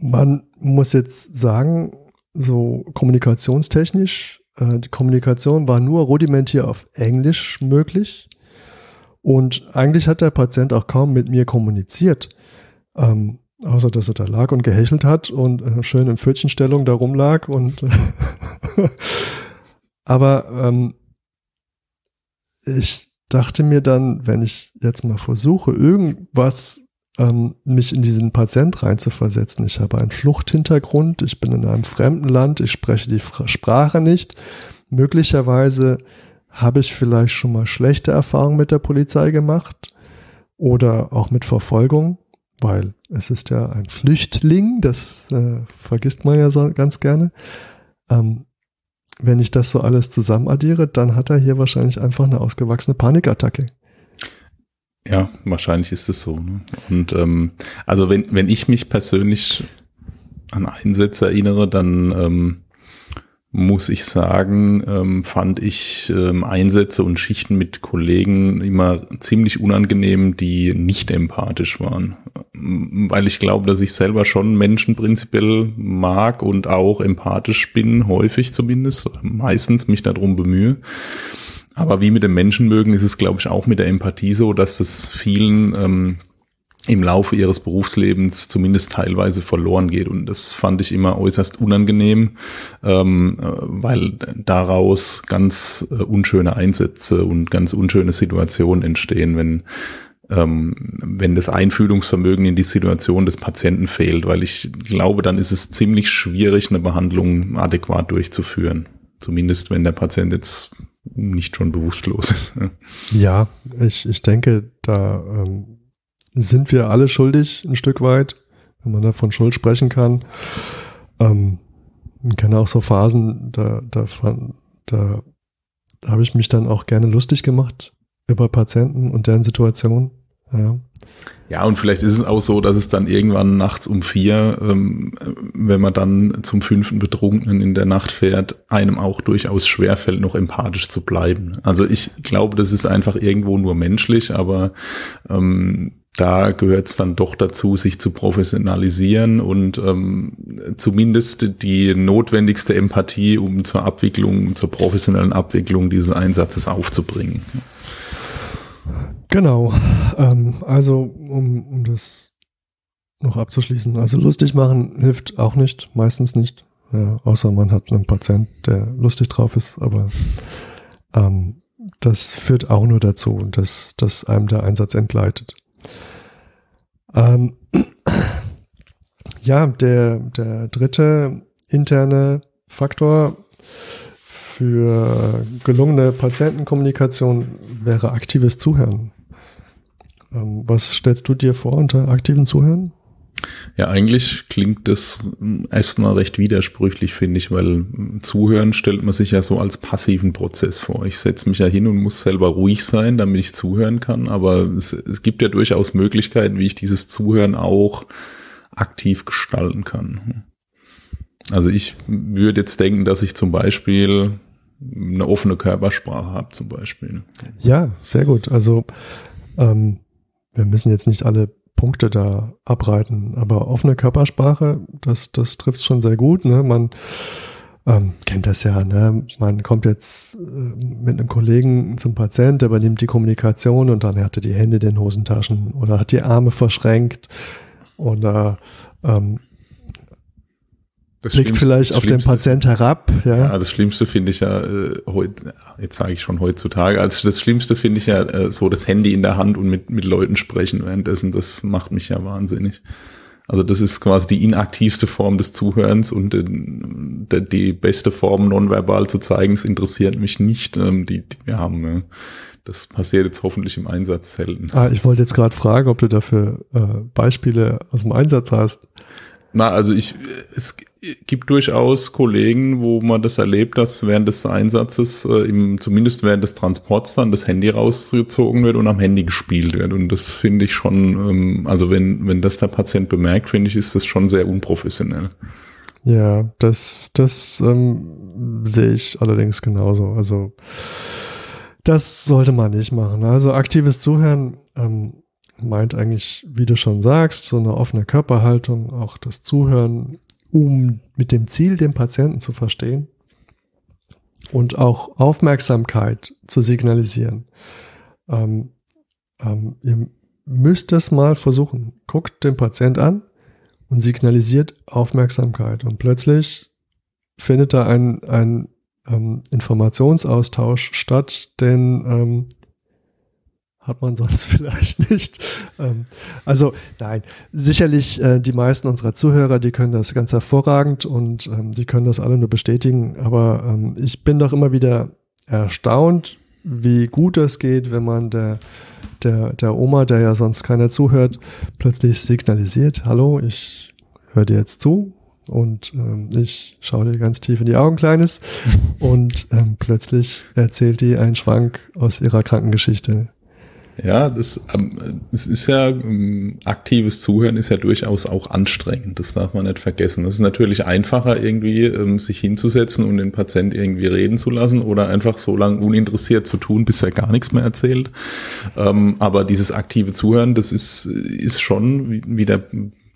man muss jetzt sagen, so kommunikationstechnisch, äh, die Kommunikation war nur rudimentär auf Englisch möglich. Und eigentlich hat der Patient auch kaum mit mir kommuniziert. Ähm, außer dass er da lag und gehechelt hat und äh, schön in Pfötchenstellung da rumlag und <laughs> aber ähm, ich dachte mir dann, wenn ich jetzt mal versuche, irgendwas ähm, mich in diesen Patient reinzuversetzen. Ich habe einen Fluchthintergrund, ich bin in einem fremden Land, ich spreche die Sprache nicht. Möglicherweise habe ich vielleicht schon mal schlechte Erfahrungen mit der Polizei gemacht oder auch mit Verfolgung, weil es ist ja ein Flüchtling, das äh, vergisst man ja so ganz gerne. Ähm, wenn ich das so alles zusammen addiere, dann hat er hier wahrscheinlich einfach eine ausgewachsene Panikattacke. Ja, wahrscheinlich ist es so. Ne? Und ähm, also wenn, wenn ich mich persönlich an Einsätze erinnere, dann ähm, muss ich sagen, ähm, fand ich ähm, Einsätze und Schichten mit Kollegen immer ziemlich unangenehm, die nicht empathisch waren. Weil ich glaube, dass ich selber schon Menschen prinzipiell mag und auch empathisch bin, häufig zumindest, meistens mich darum bemühe. Aber wie mit dem Menschen mögen, ist es, glaube ich, auch mit der Empathie so, dass es vielen ähm, im Laufe ihres Berufslebens zumindest teilweise verloren geht. Und das fand ich immer äußerst unangenehm, ähm, äh, weil daraus ganz äh, unschöne Einsätze und ganz unschöne Situationen entstehen, wenn ähm, wenn das Einfühlungsvermögen in die Situation des Patienten fehlt, weil ich glaube, dann ist es ziemlich schwierig, eine Behandlung adäquat durchzuführen. Zumindest wenn der Patient jetzt nicht schon bewusstlos ist. Ja, ich, ich denke, da ähm, sind wir alle schuldig ein Stück weit, wenn man da von Schuld sprechen kann. Ähm, ich kenne auch so Phasen, da, da, da, da habe ich mich dann auch gerne lustig gemacht über Patienten und deren Situation. Ja. Ja, und vielleicht ist es auch so, dass es dann irgendwann nachts um vier, ähm, wenn man dann zum fünften Betrunkenen in der Nacht fährt, einem auch durchaus schwerfällt, noch empathisch zu bleiben. Also ich glaube, das ist einfach irgendwo nur menschlich, aber ähm, da gehört es dann doch dazu, sich zu professionalisieren und ähm, zumindest die notwendigste Empathie, um zur Abwicklung, zur professionellen Abwicklung dieses Einsatzes aufzubringen. Genau. Ähm, also, um, um das noch abzuschließen. Also lustig machen hilft auch nicht, meistens nicht. Ja, außer man hat einen Patient, der lustig drauf ist, aber ähm, das führt auch nur dazu, dass, dass einem der Einsatz entgleitet. Ähm, ja, der, der dritte interne Faktor für gelungene Patientenkommunikation wäre aktives Zuhören. Ähm, was stellst du dir vor unter aktiven Zuhören? Ja, eigentlich klingt das erstmal recht widersprüchlich, finde ich, weil Zuhören stellt man sich ja so als passiven Prozess vor. Ich setze mich ja hin und muss selber ruhig sein, damit ich zuhören kann, aber es, es gibt ja durchaus Möglichkeiten, wie ich dieses Zuhören auch aktiv gestalten kann. Also ich würde jetzt denken, dass ich zum Beispiel eine offene Körpersprache habe, zum Beispiel. Ja, sehr gut. Also ähm, wir müssen jetzt nicht alle Punkte da abreiten, aber offene Körpersprache, das, das trifft schon sehr gut. Ne? Man ähm, kennt das ja, ne? Man kommt jetzt äh, mit einem Kollegen zum Patient, der übernimmt die Kommunikation und dann hat er die Hände in den Hosentaschen oder hat die Arme verschränkt oder ähm, das blickt vielleicht auf den Patient herab. Ja, ja das Schlimmste finde ich ja äh, heute, jetzt sage ich schon heutzutage, also das Schlimmste finde ich ja äh, so das Handy in der Hand und mit, mit Leuten sprechen währenddessen, das macht mich ja wahnsinnig. Also das ist quasi die inaktivste Form des Zuhörens und äh, die beste Form nonverbal zu zeigen, es interessiert mich nicht, ähm, die, die wir haben. Ja. Das passiert jetzt hoffentlich im Einsatz selten. Ah, ich wollte jetzt gerade fragen, ob du dafür äh, Beispiele aus dem Einsatz hast. Na, also ich, es gibt durchaus Kollegen, wo man das erlebt, dass während des Einsatzes, äh, im, zumindest während des Transports dann das Handy rausgezogen wird und am Handy gespielt wird. Und das finde ich schon, ähm, also wenn, wenn das der Patient bemerkt, finde ich, ist das schon sehr unprofessionell. Ja, das, das ähm, sehe ich allerdings genauso. Also das sollte man nicht machen. Also aktives Zuhören ähm, meint eigentlich, wie du schon sagst, so eine offene Körperhaltung, auch das Zuhören, um mit dem Ziel, den Patienten zu verstehen und auch Aufmerksamkeit zu signalisieren. Ähm, ähm, ihr müsst es mal versuchen. Guckt den Patient an und signalisiert Aufmerksamkeit. Und plötzlich findet da ein, ein ähm, Informationsaustausch statt, den ähm, hat man sonst <laughs> vielleicht nicht. Ähm, also nein, sicherlich äh, die meisten unserer Zuhörer, die können das ganz hervorragend und ähm, die können das alle nur bestätigen. Aber ähm, ich bin doch immer wieder erstaunt, wie gut es geht, wenn man der, der, der Oma, der ja sonst keiner zuhört, plötzlich signalisiert, hallo, ich höre dir jetzt zu, und ähm, ich schaue dir ganz tief in die Augen, Kleines. <laughs> und ähm, plötzlich erzählt die einen Schwank aus ihrer Krankengeschichte. Ja, das, ähm, das ist ja, ähm, aktives Zuhören ist ja durchaus auch anstrengend. Das darf man nicht vergessen. Das ist natürlich einfacher, irgendwie ähm, sich hinzusetzen und den Patient irgendwie reden zu lassen oder einfach so lange uninteressiert zu tun, bis er gar nichts mehr erzählt. Ähm, aber dieses aktive Zuhören, das ist, ist schon, wie, wie der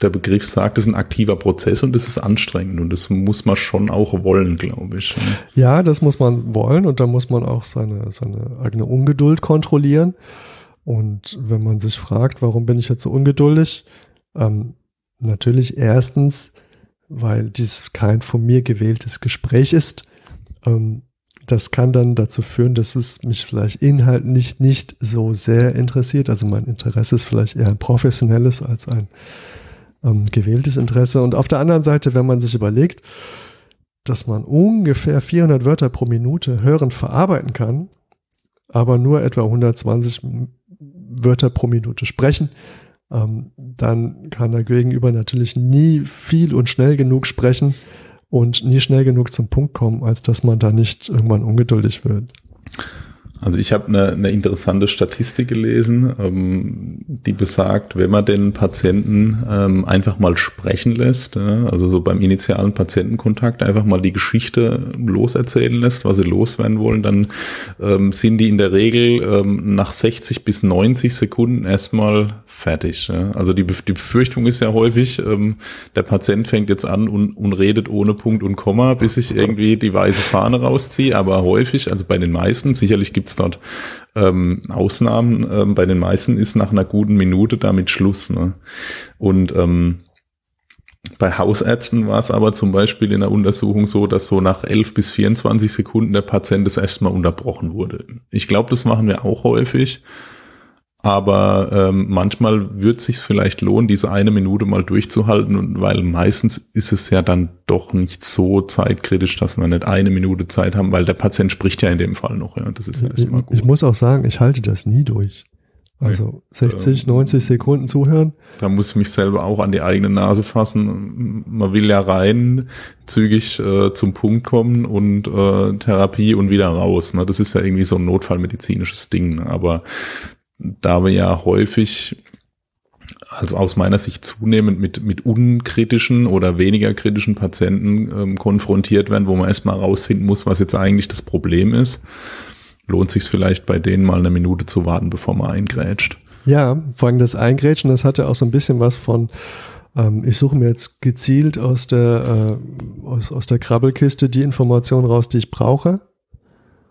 der Begriff sagt, das ist ein aktiver Prozess und das ist anstrengend und das muss man schon auch wollen, glaube ich. Ja, das muss man wollen und da muss man auch seine, seine eigene Ungeduld kontrollieren. Und wenn man sich fragt, warum bin ich jetzt so ungeduldig? Ähm, natürlich erstens, weil dies kein von mir gewähltes Gespräch ist. Ähm, das kann dann dazu führen, dass es mich vielleicht inhaltlich nicht so sehr interessiert. Also mein Interesse ist vielleicht eher ein professionelles als ein ähm, gewähltes Interesse. Und auf der anderen Seite, wenn man sich überlegt, dass man ungefähr 400 Wörter pro Minute hörend verarbeiten kann, aber nur etwa 120 Wörter pro Minute sprechen, ähm, dann kann der Gegenüber natürlich nie viel und schnell genug sprechen und nie schnell genug zum Punkt kommen, als dass man da nicht irgendwann ungeduldig wird. Also ich habe eine, eine interessante Statistik gelesen, ähm, die besagt, wenn man den Patienten ähm, einfach mal sprechen lässt, ja, also so beim initialen Patientenkontakt einfach mal die Geschichte loserzählen lässt, was sie loswerden wollen, dann ähm, sind die in der Regel ähm, nach 60 bis 90 Sekunden erstmal fertig. Ja. Also die, die Befürchtung ist ja häufig, ähm, der Patient fängt jetzt an und, und redet ohne Punkt und Komma, bis ich irgendwie die weiße Fahne rausziehe, aber häufig, also bei den meisten, sicherlich gibt es dort ähm, Ausnahmen. Ähm, bei den meisten ist nach einer guten Minute damit Schluss. Ne? Und ähm, bei Hausärzten war es aber zum Beispiel in der Untersuchung so, dass so nach 11 bis 24 Sekunden der Patient das erstmal unterbrochen wurde. Ich glaube, das machen wir auch häufig. Aber ähm, manchmal wird es sich vielleicht lohnen, diese eine Minute mal durchzuhalten, weil meistens ist es ja dann doch nicht so zeitkritisch, dass wir nicht eine Minute Zeit haben, weil der Patient spricht ja in dem Fall noch. Ja, das ist ja erstmal gut. Ich muss auch sagen, ich halte das nie durch. Also 60, 90 ähm, Sekunden zuhören. Da muss ich mich selber auch an die eigene Nase fassen. Man will ja rein, zügig äh, zum Punkt kommen und äh, Therapie und wieder raus. Ne? Das ist ja irgendwie so ein notfallmedizinisches Ding. Ne? Aber da wir ja häufig also aus meiner Sicht zunehmend mit, mit unkritischen oder weniger kritischen Patienten ähm, konfrontiert werden, wo man erstmal rausfinden muss, was jetzt eigentlich das Problem ist. Lohnt sich vielleicht bei denen mal eine Minute zu warten, bevor man eingrätscht. Ja, vor allem das Eingrätschen, das hat ja auch so ein bisschen was von, ähm, ich suche mir jetzt gezielt aus der, äh, aus, aus der Krabbelkiste die Information raus, die ich brauche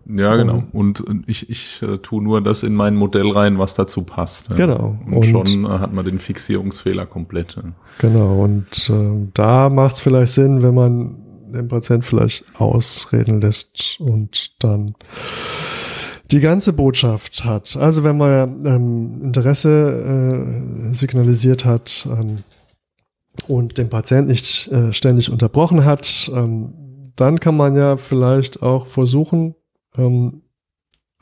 ja, genau. Und ich, ich äh, tue nur das in mein Modell rein, was dazu passt. Ja. Genau. Und, und schon äh, hat man den Fixierungsfehler komplett. Ja. Genau. Und äh, da macht es vielleicht Sinn, wenn man den Patient vielleicht ausreden lässt und dann die ganze Botschaft hat. Also wenn man ähm, Interesse äh, signalisiert hat ähm, und den Patient nicht äh, ständig unterbrochen hat, ähm, dann kann man ja vielleicht auch versuchen, ähm,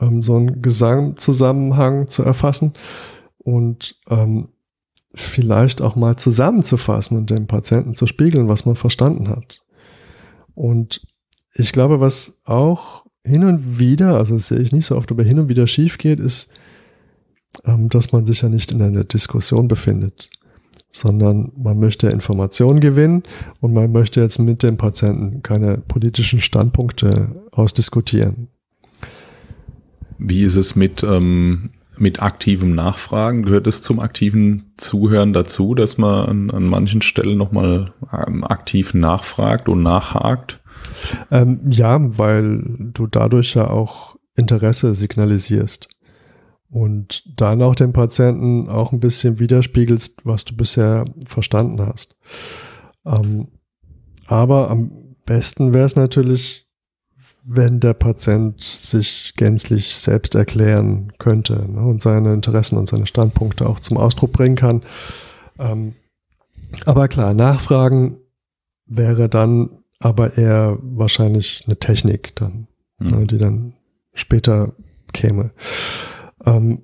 ähm, so einen Gesamtzusammenhang zu erfassen und ähm, vielleicht auch mal zusammenzufassen und dem Patienten zu spiegeln, was man verstanden hat. Und ich glaube, was auch hin und wieder, also das sehe ich nicht so oft, aber hin und wieder schief geht, ist, ähm, dass man sich ja nicht in einer Diskussion befindet, sondern man möchte Informationen gewinnen und man möchte jetzt mit dem Patienten keine politischen Standpunkte ausdiskutieren. Wie ist es mit, ähm, mit aktivem Nachfragen? Gehört es zum aktiven Zuhören dazu, dass man an, an manchen Stellen nochmal ähm, aktiv nachfragt und nachhakt? Ähm, ja, weil du dadurch ja auch Interesse signalisierst und dann auch dem Patienten auch ein bisschen widerspiegelst, was du bisher verstanden hast. Ähm, aber am besten wäre es natürlich, wenn der Patient sich gänzlich selbst erklären könnte ne, und seine Interessen und seine Standpunkte auch zum Ausdruck bringen kann. Ähm, aber klar, Nachfragen wäre dann aber eher wahrscheinlich eine Technik dann, mhm. ne, die dann später käme. Ähm,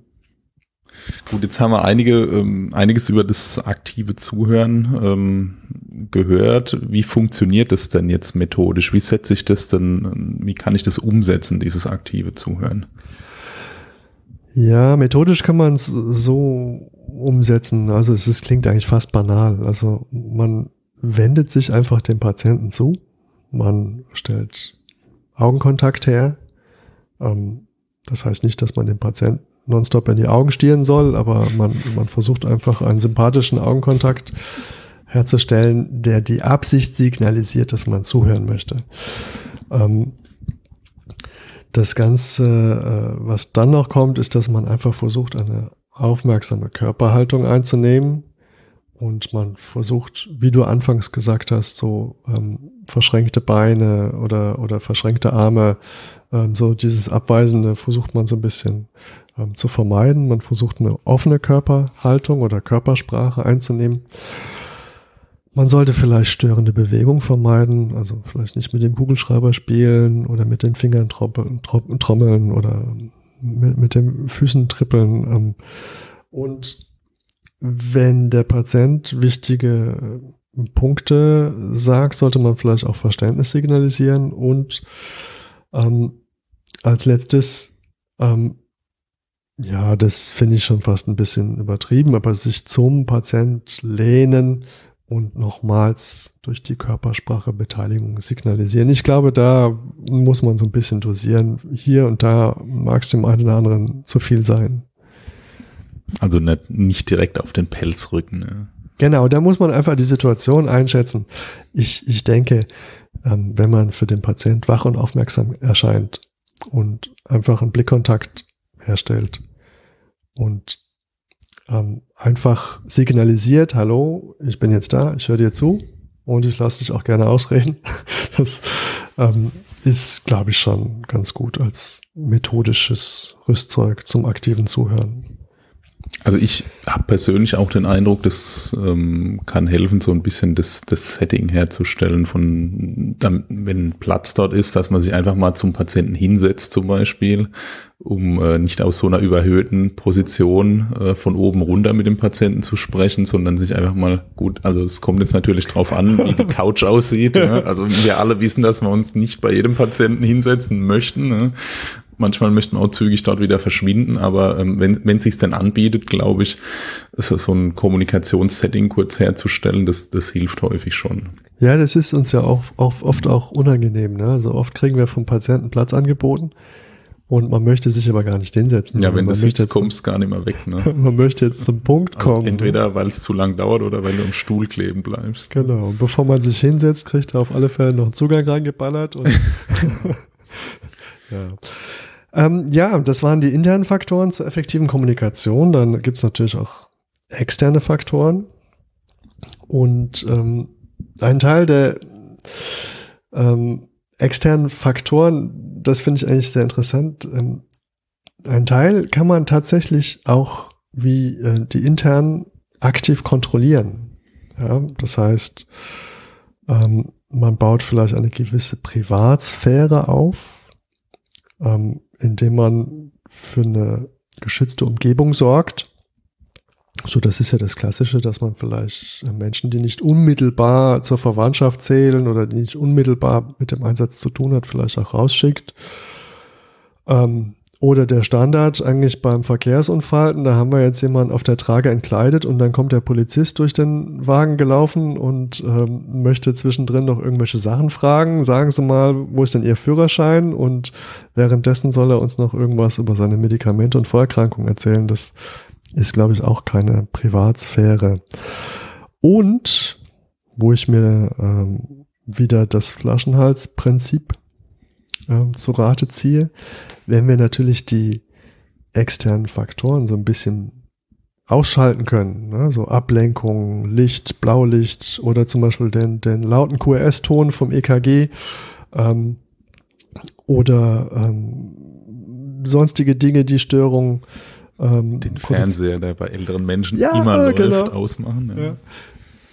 Gut, jetzt haben wir einige, ähm, einiges über das aktive Zuhören ähm, gehört. Wie funktioniert das denn jetzt methodisch? Wie setze ich das denn, wie kann ich das umsetzen, dieses aktive Zuhören? Ja, methodisch kann man es so umsetzen. Also es ist, klingt eigentlich fast banal. Also man wendet sich einfach dem Patienten zu. Man stellt Augenkontakt her. Ähm, das heißt nicht, dass man den Patienten nonstop in die Augen stieren soll, aber man, man versucht einfach einen sympathischen Augenkontakt herzustellen, der die Absicht signalisiert, dass man zuhören möchte. Ähm, das Ganze, äh, was dann noch kommt, ist, dass man einfach versucht, eine aufmerksame Körperhaltung einzunehmen und man versucht, wie du anfangs gesagt hast, so ähm, verschränkte Beine oder, oder verschränkte Arme, ähm, so dieses Abweisende versucht man so ein bisschen ähm, zu vermeiden. Man versucht eine offene Körperhaltung oder Körpersprache einzunehmen. Man sollte vielleicht störende Bewegung vermeiden, also vielleicht nicht mit dem Kugelschreiber spielen oder mit den Fingern trommeln oder mit, mit den Füßen trippeln. Ähm, und wenn der Patient wichtige Punkte sagt, sollte man vielleicht auch Verständnis signalisieren und ähm, als letztes ähm, ja, das finde ich schon fast ein bisschen übertrieben, aber sich zum Patient lehnen und nochmals durch die Körpersprache Beteiligung signalisieren. Ich glaube, da muss man so ein bisschen dosieren. Hier und da mag es dem einen oder anderen zu viel sein. Also nicht, nicht direkt auf den Pelz rücken. Ne? Genau, da muss man einfach die Situation einschätzen. Ich, ich denke, ähm, wenn man für den Patient wach und aufmerksam erscheint und einfach einen Blickkontakt herstellt und ähm, einfach signalisiert, hallo, ich bin jetzt da, ich höre dir zu und ich lasse dich auch gerne ausreden. <laughs> Das ähm, ist, glaube ich, schon ganz gut als methodisches Rüstzeug zum aktiven Zuhören. Also ich habe persönlich auch den Eindruck, das ähm, kann helfen, so ein bisschen das, das Setting herzustellen von, wenn Platz dort ist, dass man sich einfach mal zum Patienten hinsetzt zum Beispiel, um äh, nicht aus so einer überhöhten Position äh, von oben runter mit dem Patienten zu sprechen, sondern sich einfach mal gut, also es kommt jetzt natürlich drauf an, wie die Couch aussieht. ja? Also wir alle wissen, dass wir uns nicht bei jedem Patienten hinsetzen möchten. Ne? Manchmal möchte man auch zügig dort wieder verschwinden, aber ähm, wenn wenn sich's denn anbietet, glaube ich, ist so ein Kommunikationssetting kurz herzustellen, das das hilft häufig schon. Ja, das ist uns ja auch, auch oft auch unangenehm. Ne? Also oft kriegen wir vom Patienten Platz angeboten und man möchte sich aber gar nicht hinsetzen. Ja, wenn du sitzt, kommst gar nicht mehr weg. Ne? <laughs> man möchte jetzt zum Punkt Also kommen. ne? entweder weil es zu lang dauert oder weil du am Stuhl kleben bleibst. Genau. Und bevor man sich hinsetzt, kriegt er auf alle Fälle noch einen Zugang reingeballert. Und <laughs> <laughs> ja. Ähm, ja, das waren die internen Faktoren zur effektiven Kommunikation. Dann gibt's natürlich auch externe Faktoren. Und ähm, ein Teil der ähm, externen Faktoren, das finde ich eigentlich sehr interessant. Ähm, ein Teil kann man tatsächlich auch wie äh, die internen aktiv kontrollieren. Ja, das heißt, ähm, man baut vielleicht eine gewisse Privatsphäre auf, ähm, indem man für eine geschützte Umgebung sorgt. So, das ist ja das Klassische, dass man vielleicht Menschen, die nicht unmittelbar zur Verwandtschaft zählen oder die nicht unmittelbar mit dem Einsatz zu tun hat, vielleicht auch rausschickt. Ähm, oder der Standard eigentlich beim Verkehrsunfall, da haben wir jetzt jemanden auf der Trage entkleidet und dann kommt der Polizist durch den Wagen gelaufen und ähm, möchte zwischendrin noch irgendwelche Sachen fragen. Sagen Sie mal, wo ist denn Ihr Führerschein? Und währenddessen soll er uns noch irgendwas über seine Medikamente und Vorerkrankungen erzählen. Das ist, glaube ich, auch keine Privatsphäre. Und wo ich mir ähm, wieder das Flaschenhalsprinzip ähm, zu Rate ziehe, wenn wir natürlich die externen Faktoren so ein bisschen ausschalten können, ne? so Ablenkung, Licht, Blaulicht oder zum Beispiel den, den lauten QRS-Ton vom EKG ähm, oder ähm, sonstige Dinge, die Störungen ähm, Den. Fernseher, der bei älteren Menschen Ja, immer läuft, genau. ausmachen. Ja. Ja.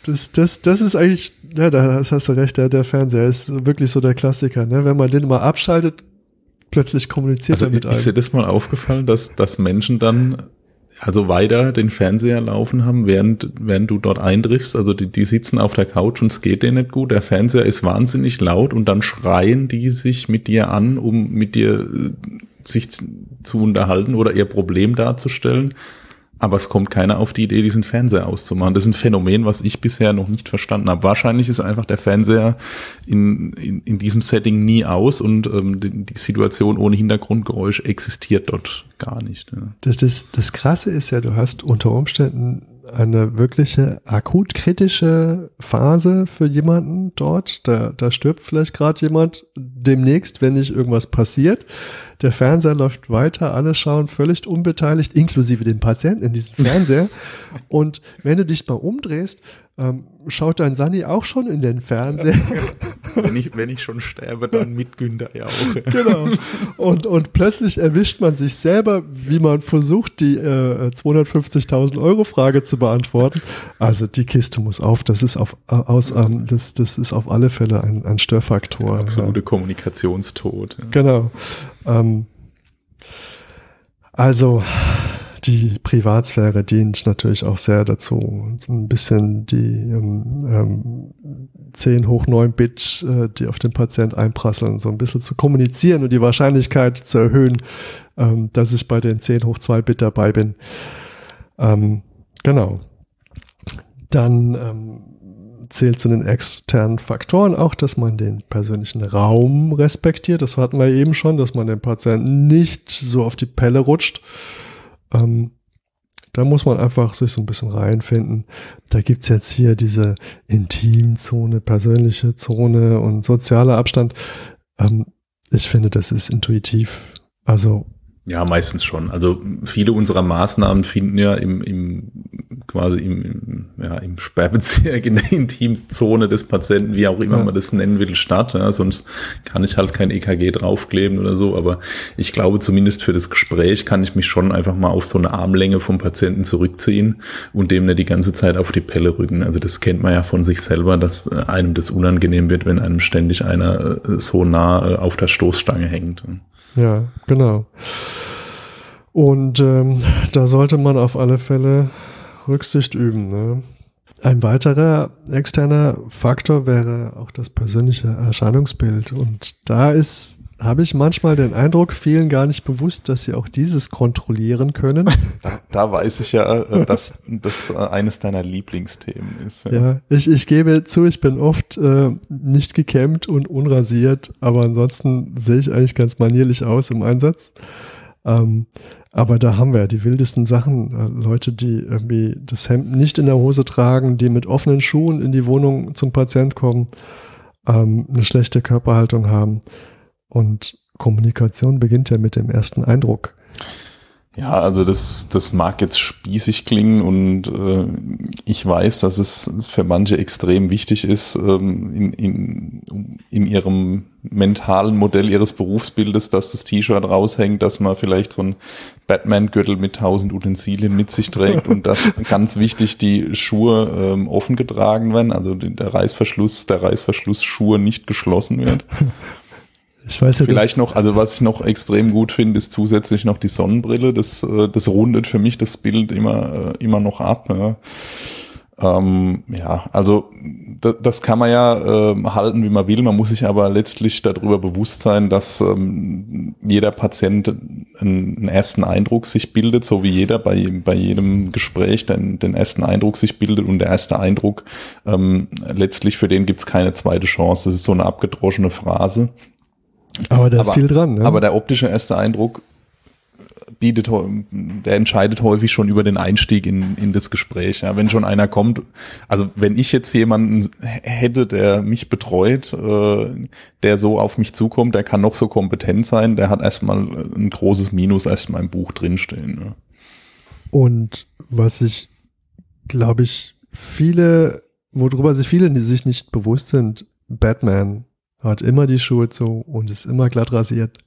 Das, das, das ist eigentlich, ja, da hast du recht, der, der Fernseher ist wirklich so der Klassiker. Ne? Wenn man den mal abschaltet, plötzlich kommuniziert Also er mit ist dir einem. das mal aufgefallen, dass, dass Menschen dann also weiter den Fernseher laufen haben, während, während du dort eintriffst? Also die, die sitzen auf der Couch und es geht denen nicht gut. Der Fernseher ist wahnsinnig laut und dann schreien die sich mit dir an, um mit dir äh, sich zu unterhalten oder ihr Problem darzustellen. Aber es kommt keiner auf die Idee, diesen Fernseher auszumachen. Das ist ein Phänomen, was ich bisher noch nicht verstanden habe. Wahrscheinlich ist einfach der Fernseher in, in, in diesem Setting nie aus und ähm, die, die Situation ohne Hintergrundgeräusch existiert dort gar nicht. Ja. Das, das, das Krasse ist ja, du hast unter Umständen eine wirkliche akut kritische Phase für jemanden dort. Da, da stirbt vielleicht gerade jemand demnächst, wenn nicht irgendwas passiert. Der Fernseher läuft weiter, alle schauen völlig unbeteiligt, inklusive den Patienten in diesem Fernseher. <laughs> Und wenn du dich mal umdrehst, ähm, schaut dein Sani auch schon in den Fernseher. <laughs> Wenn, ich, wenn ich schon sterbe, dann mit Günther ja auch. Ja. <laughs> genau. Und, und plötzlich erwischt man sich selber, wie man versucht, die äh, 250.000 Euro Frage zu beantworten. Also die Kiste muss auf. Das ist auf, äh, aus, ähm, das, das ist auf alle Fälle ein, ein Störfaktor. Absolute Kommunikationstod. Ja. Genau. Ähm, also die Privatsphäre dient natürlich auch sehr dazu, ein bisschen die ähm, ähm, 10 hoch 9 Bit, äh, die auf den Patient einprasseln, so ein bisschen zu kommunizieren und die Wahrscheinlichkeit zu erhöhen, ähm, dass ich bei den 10 hoch 2 Bit dabei bin. Ähm, genau. Dann ähm, zählt zu den externen Faktoren auch, dass man den persönlichen Raum respektiert. Das hatten wir eben schon, dass man den Patienten nicht so auf die Pelle rutscht. Ähm, da muss man einfach sich so ein bisschen reinfinden. Da gibt's jetzt hier diese Intimzone, persönliche Zone und sozialer Abstand. Ähm, ich finde, das ist intuitiv. Also Ja, meistens schon. Also viele unserer Maßnahmen finden ja im, im quasi im, im, ja, im Sperrbezirk, in der Intimzone des Patienten, wie auch immer Ja. man das nennen will, statt. Ja, sonst kann ich halt kein EKG draufkleben oder so. Aber ich glaube, zumindest für das Gespräch kann ich mich schon einfach mal auf so eine Armlänge vom Patienten zurückziehen und dem nicht die ganze Zeit auf die Pelle rücken. Also das kennt man ja von sich selber, dass äh, einem das unangenehm wird, wenn einem ständig einer äh, so nah äh, auf der Stoßstange hängt. Ja, genau. Und ähm, da sollte man auf alle Fälle Rücksicht üben. Ne? Ein weiterer externer Faktor wäre auch das persönliche Erscheinungsbild. Und da ist habe ich manchmal den Eindruck, vielen gar nicht bewusst, dass sie auch dieses kontrollieren können. <laughs> Da, da weiß ich ja, äh, dass das äh, eines deiner Lieblingsthemen ist. Ja, ja ich, ich gebe zu, ich bin oft äh, nicht gekämmt und unrasiert, aber ansonsten sehe ich eigentlich ganz manierlich aus im Einsatz. Ähm, aber da haben wir ja die wildesten Sachen. Äh, Leute, die irgendwie das Hemd nicht in der Hose tragen, die mit offenen Schuhen in die Wohnung zum Patient kommen, ähm, eine schlechte Körperhaltung haben. Und Kommunikation beginnt ja mit dem ersten Eindruck. Ja, also das, das mag jetzt spießig klingen und äh, ich weiß, dass es für manche extrem wichtig ist, ähm, in, in, in ihrem mentalen Modell ihres Berufsbildes, dass das T-Shirt raushängt, dass man vielleicht so ein Batman-Gürtel mit tausend Utensilien mit sich trägt und dass <laughs> ganz wichtig die Schuhe ähm, offen getragen werden, also der Reißverschluss, der Reißverschlussschuhe nicht geschlossen wird. Ich weiß ja, Vielleicht noch, also was ich noch extrem gut finde, ist zusätzlich noch die Sonnenbrille. Das, äh, das rundet für mich das Bild immer, äh, immer noch ab. Ja. Ähm, ja, also das, das kann man ja äh, halten, wie man will. Man muss sich aber letztlich darüber bewusst sein, dass ähm, jeder Patient einen, einen ersten Eindruck sich bildet, so wie jeder bei, bei jedem Gespräch den, den ersten Eindruck sich bildet und der erste Eindruck ähm, letztlich für den gibt's keine zweite Chance. Das ist so eine abgedroschene Phrase. Aber da ist aber, viel dran. Ne? Aber der optische erste Eindruck bietet, der entscheidet häufig schon über den Einstieg in, in das Gespräch. Ja, wenn schon einer kommt, also wenn ich jetzt jemanden hätte, der mich betreut, äh, der so auf mich zukommt, der kann noch so kompetent sein, der hat erstmal ein großes Minus erstmal im Buch drinstehen. Ja. Und was ich, glaube ich, viele, worüber sich viele die sich nicht bewusst sind, Batman hat immer die Schuhe zu und ist immer glatt rasiert.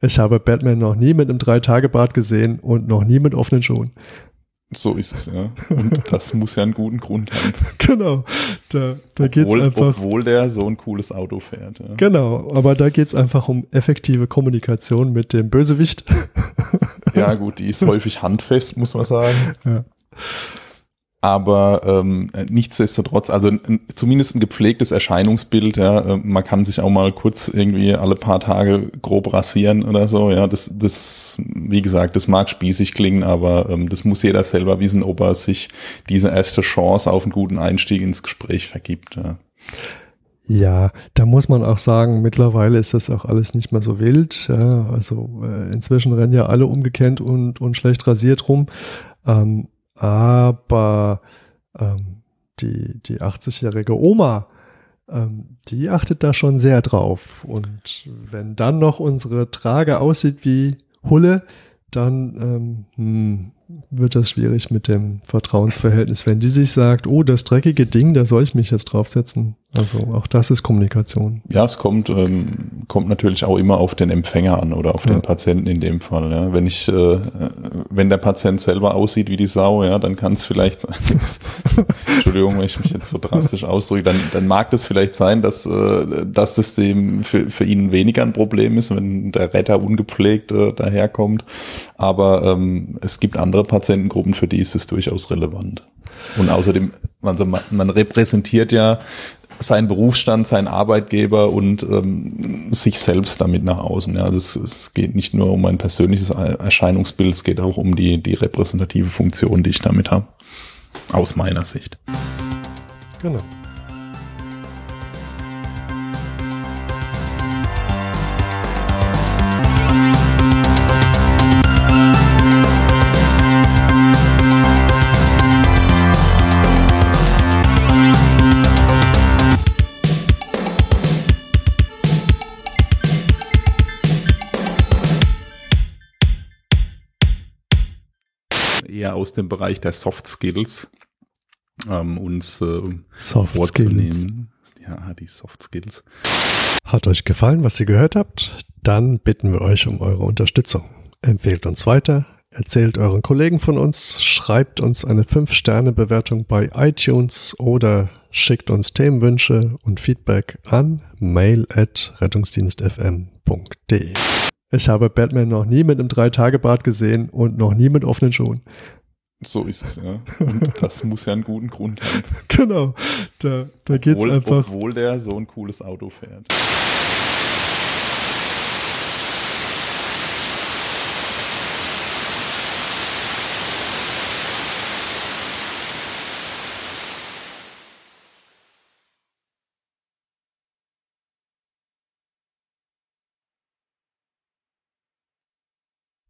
Ich habe Batman noch nie mit einem Drei-Tage-Bart gesehen und noch nie mit offenen Schuhen. So ist es, ja. Und das muss ja einen guten Grund haben. <laughs> Genau. Da, da geht es einfach. Obwohl der so ein cooles Auto fährt. Ja. Genau, aber da geht es einfach um effektive Kommunikation mit dem Bösewicht. Ja, gut, die ist häufig handfest, muss man sagen. Ja. Aber ähm, nichtsdestotrotz, also zumindest ein gepflegtes Erscheinungsbild, ja, äh, man kann sich auch mal kurz irgendwie alle paar Tage grob rasieren oder so, ja, das, das, wie gesagt, das mag spießig klingen, aber ähm, das muss jeder selber wissen, ob er sich diese erste Chance auf einen guten Einstieg ins Gespräch vergibt. Ja. Ja, da muss man auch sagen, mittlerweile ist das auch alles nicht mehr so wild. Ja, also äh, inzwischen rennen ja alle umgekennt und, und schlecht rasiert rum. Ähm, aber ähm, die, die 80-jährige Oma, ähm, die achtet da schon sehr drauf. Und wenn dann noch unsere Trage aussieht wie Hulle, dann ähm, hm, wird das schwierig mit dem Vertrauensverhältnis. Wenn die sich sagt, oh, das dreckige Ding, da soll ich mich jetzt draufsetzen. Also auch das ist Kommunikation. Ja, es kommt, ähm, kommt natürlich auch immer auf den Empfänger an oder auf ja. den Patienten in dem Fall. Ja. Wenn ich, äh, wenn der Patient selber aussieht wie die Sau, ja, dann kann es vielleicht sein, <laughs> dass, Entschuldigung, wenn ich mich jetzt so drastisch ausdrücke, dann, dann mag das vielleicht sein, dass, äh, dass das dem für, für ihn weniger ein Problem ist, wenn der Retter ungepflegt äh, daherkommt. Aber ähm, es gibt andere Patientengruppen, für die ist es durchaus relevant. Und außerdem, also man, man repräsentiert ja seinen Berufsstand, seinen Arbeitgeber und ähm, sich selbst damit nach außen. Ja, es, es geht nicht nur um ein persönliches Erscheinungsbild, es geht auch um die, die repräsentative Funktion, die ich damit habe. Aus meiner Sicht. Genau. Aus dem Bereich der Soft Skills ähm, uns äh, Soft vorzunehmen. Skills. Ja, die Soft Skills. Hat euch gefallen, was ihr gehört habt? Dann bitten wir euch um eure Unterstützung. Empfehlt uns weiter, erzählt euren Kollegen von uns, schreibt uns eine 5-Sterne-Bewertung bei iTunes oder schickt uns Themenwünsche und Feedback an mail at rettungsdienstfm.de. Ich habe Batman noch nie mit einem Drei-Tage-Bart gesehen und noch nie mit offenen Schuhen. So ist es, ja. Und das muss ja einen guten Grund haben. <laughs> Genau. Da, da obwohl, geht's einfach. Obwohl der so ein cooles Auto fährt.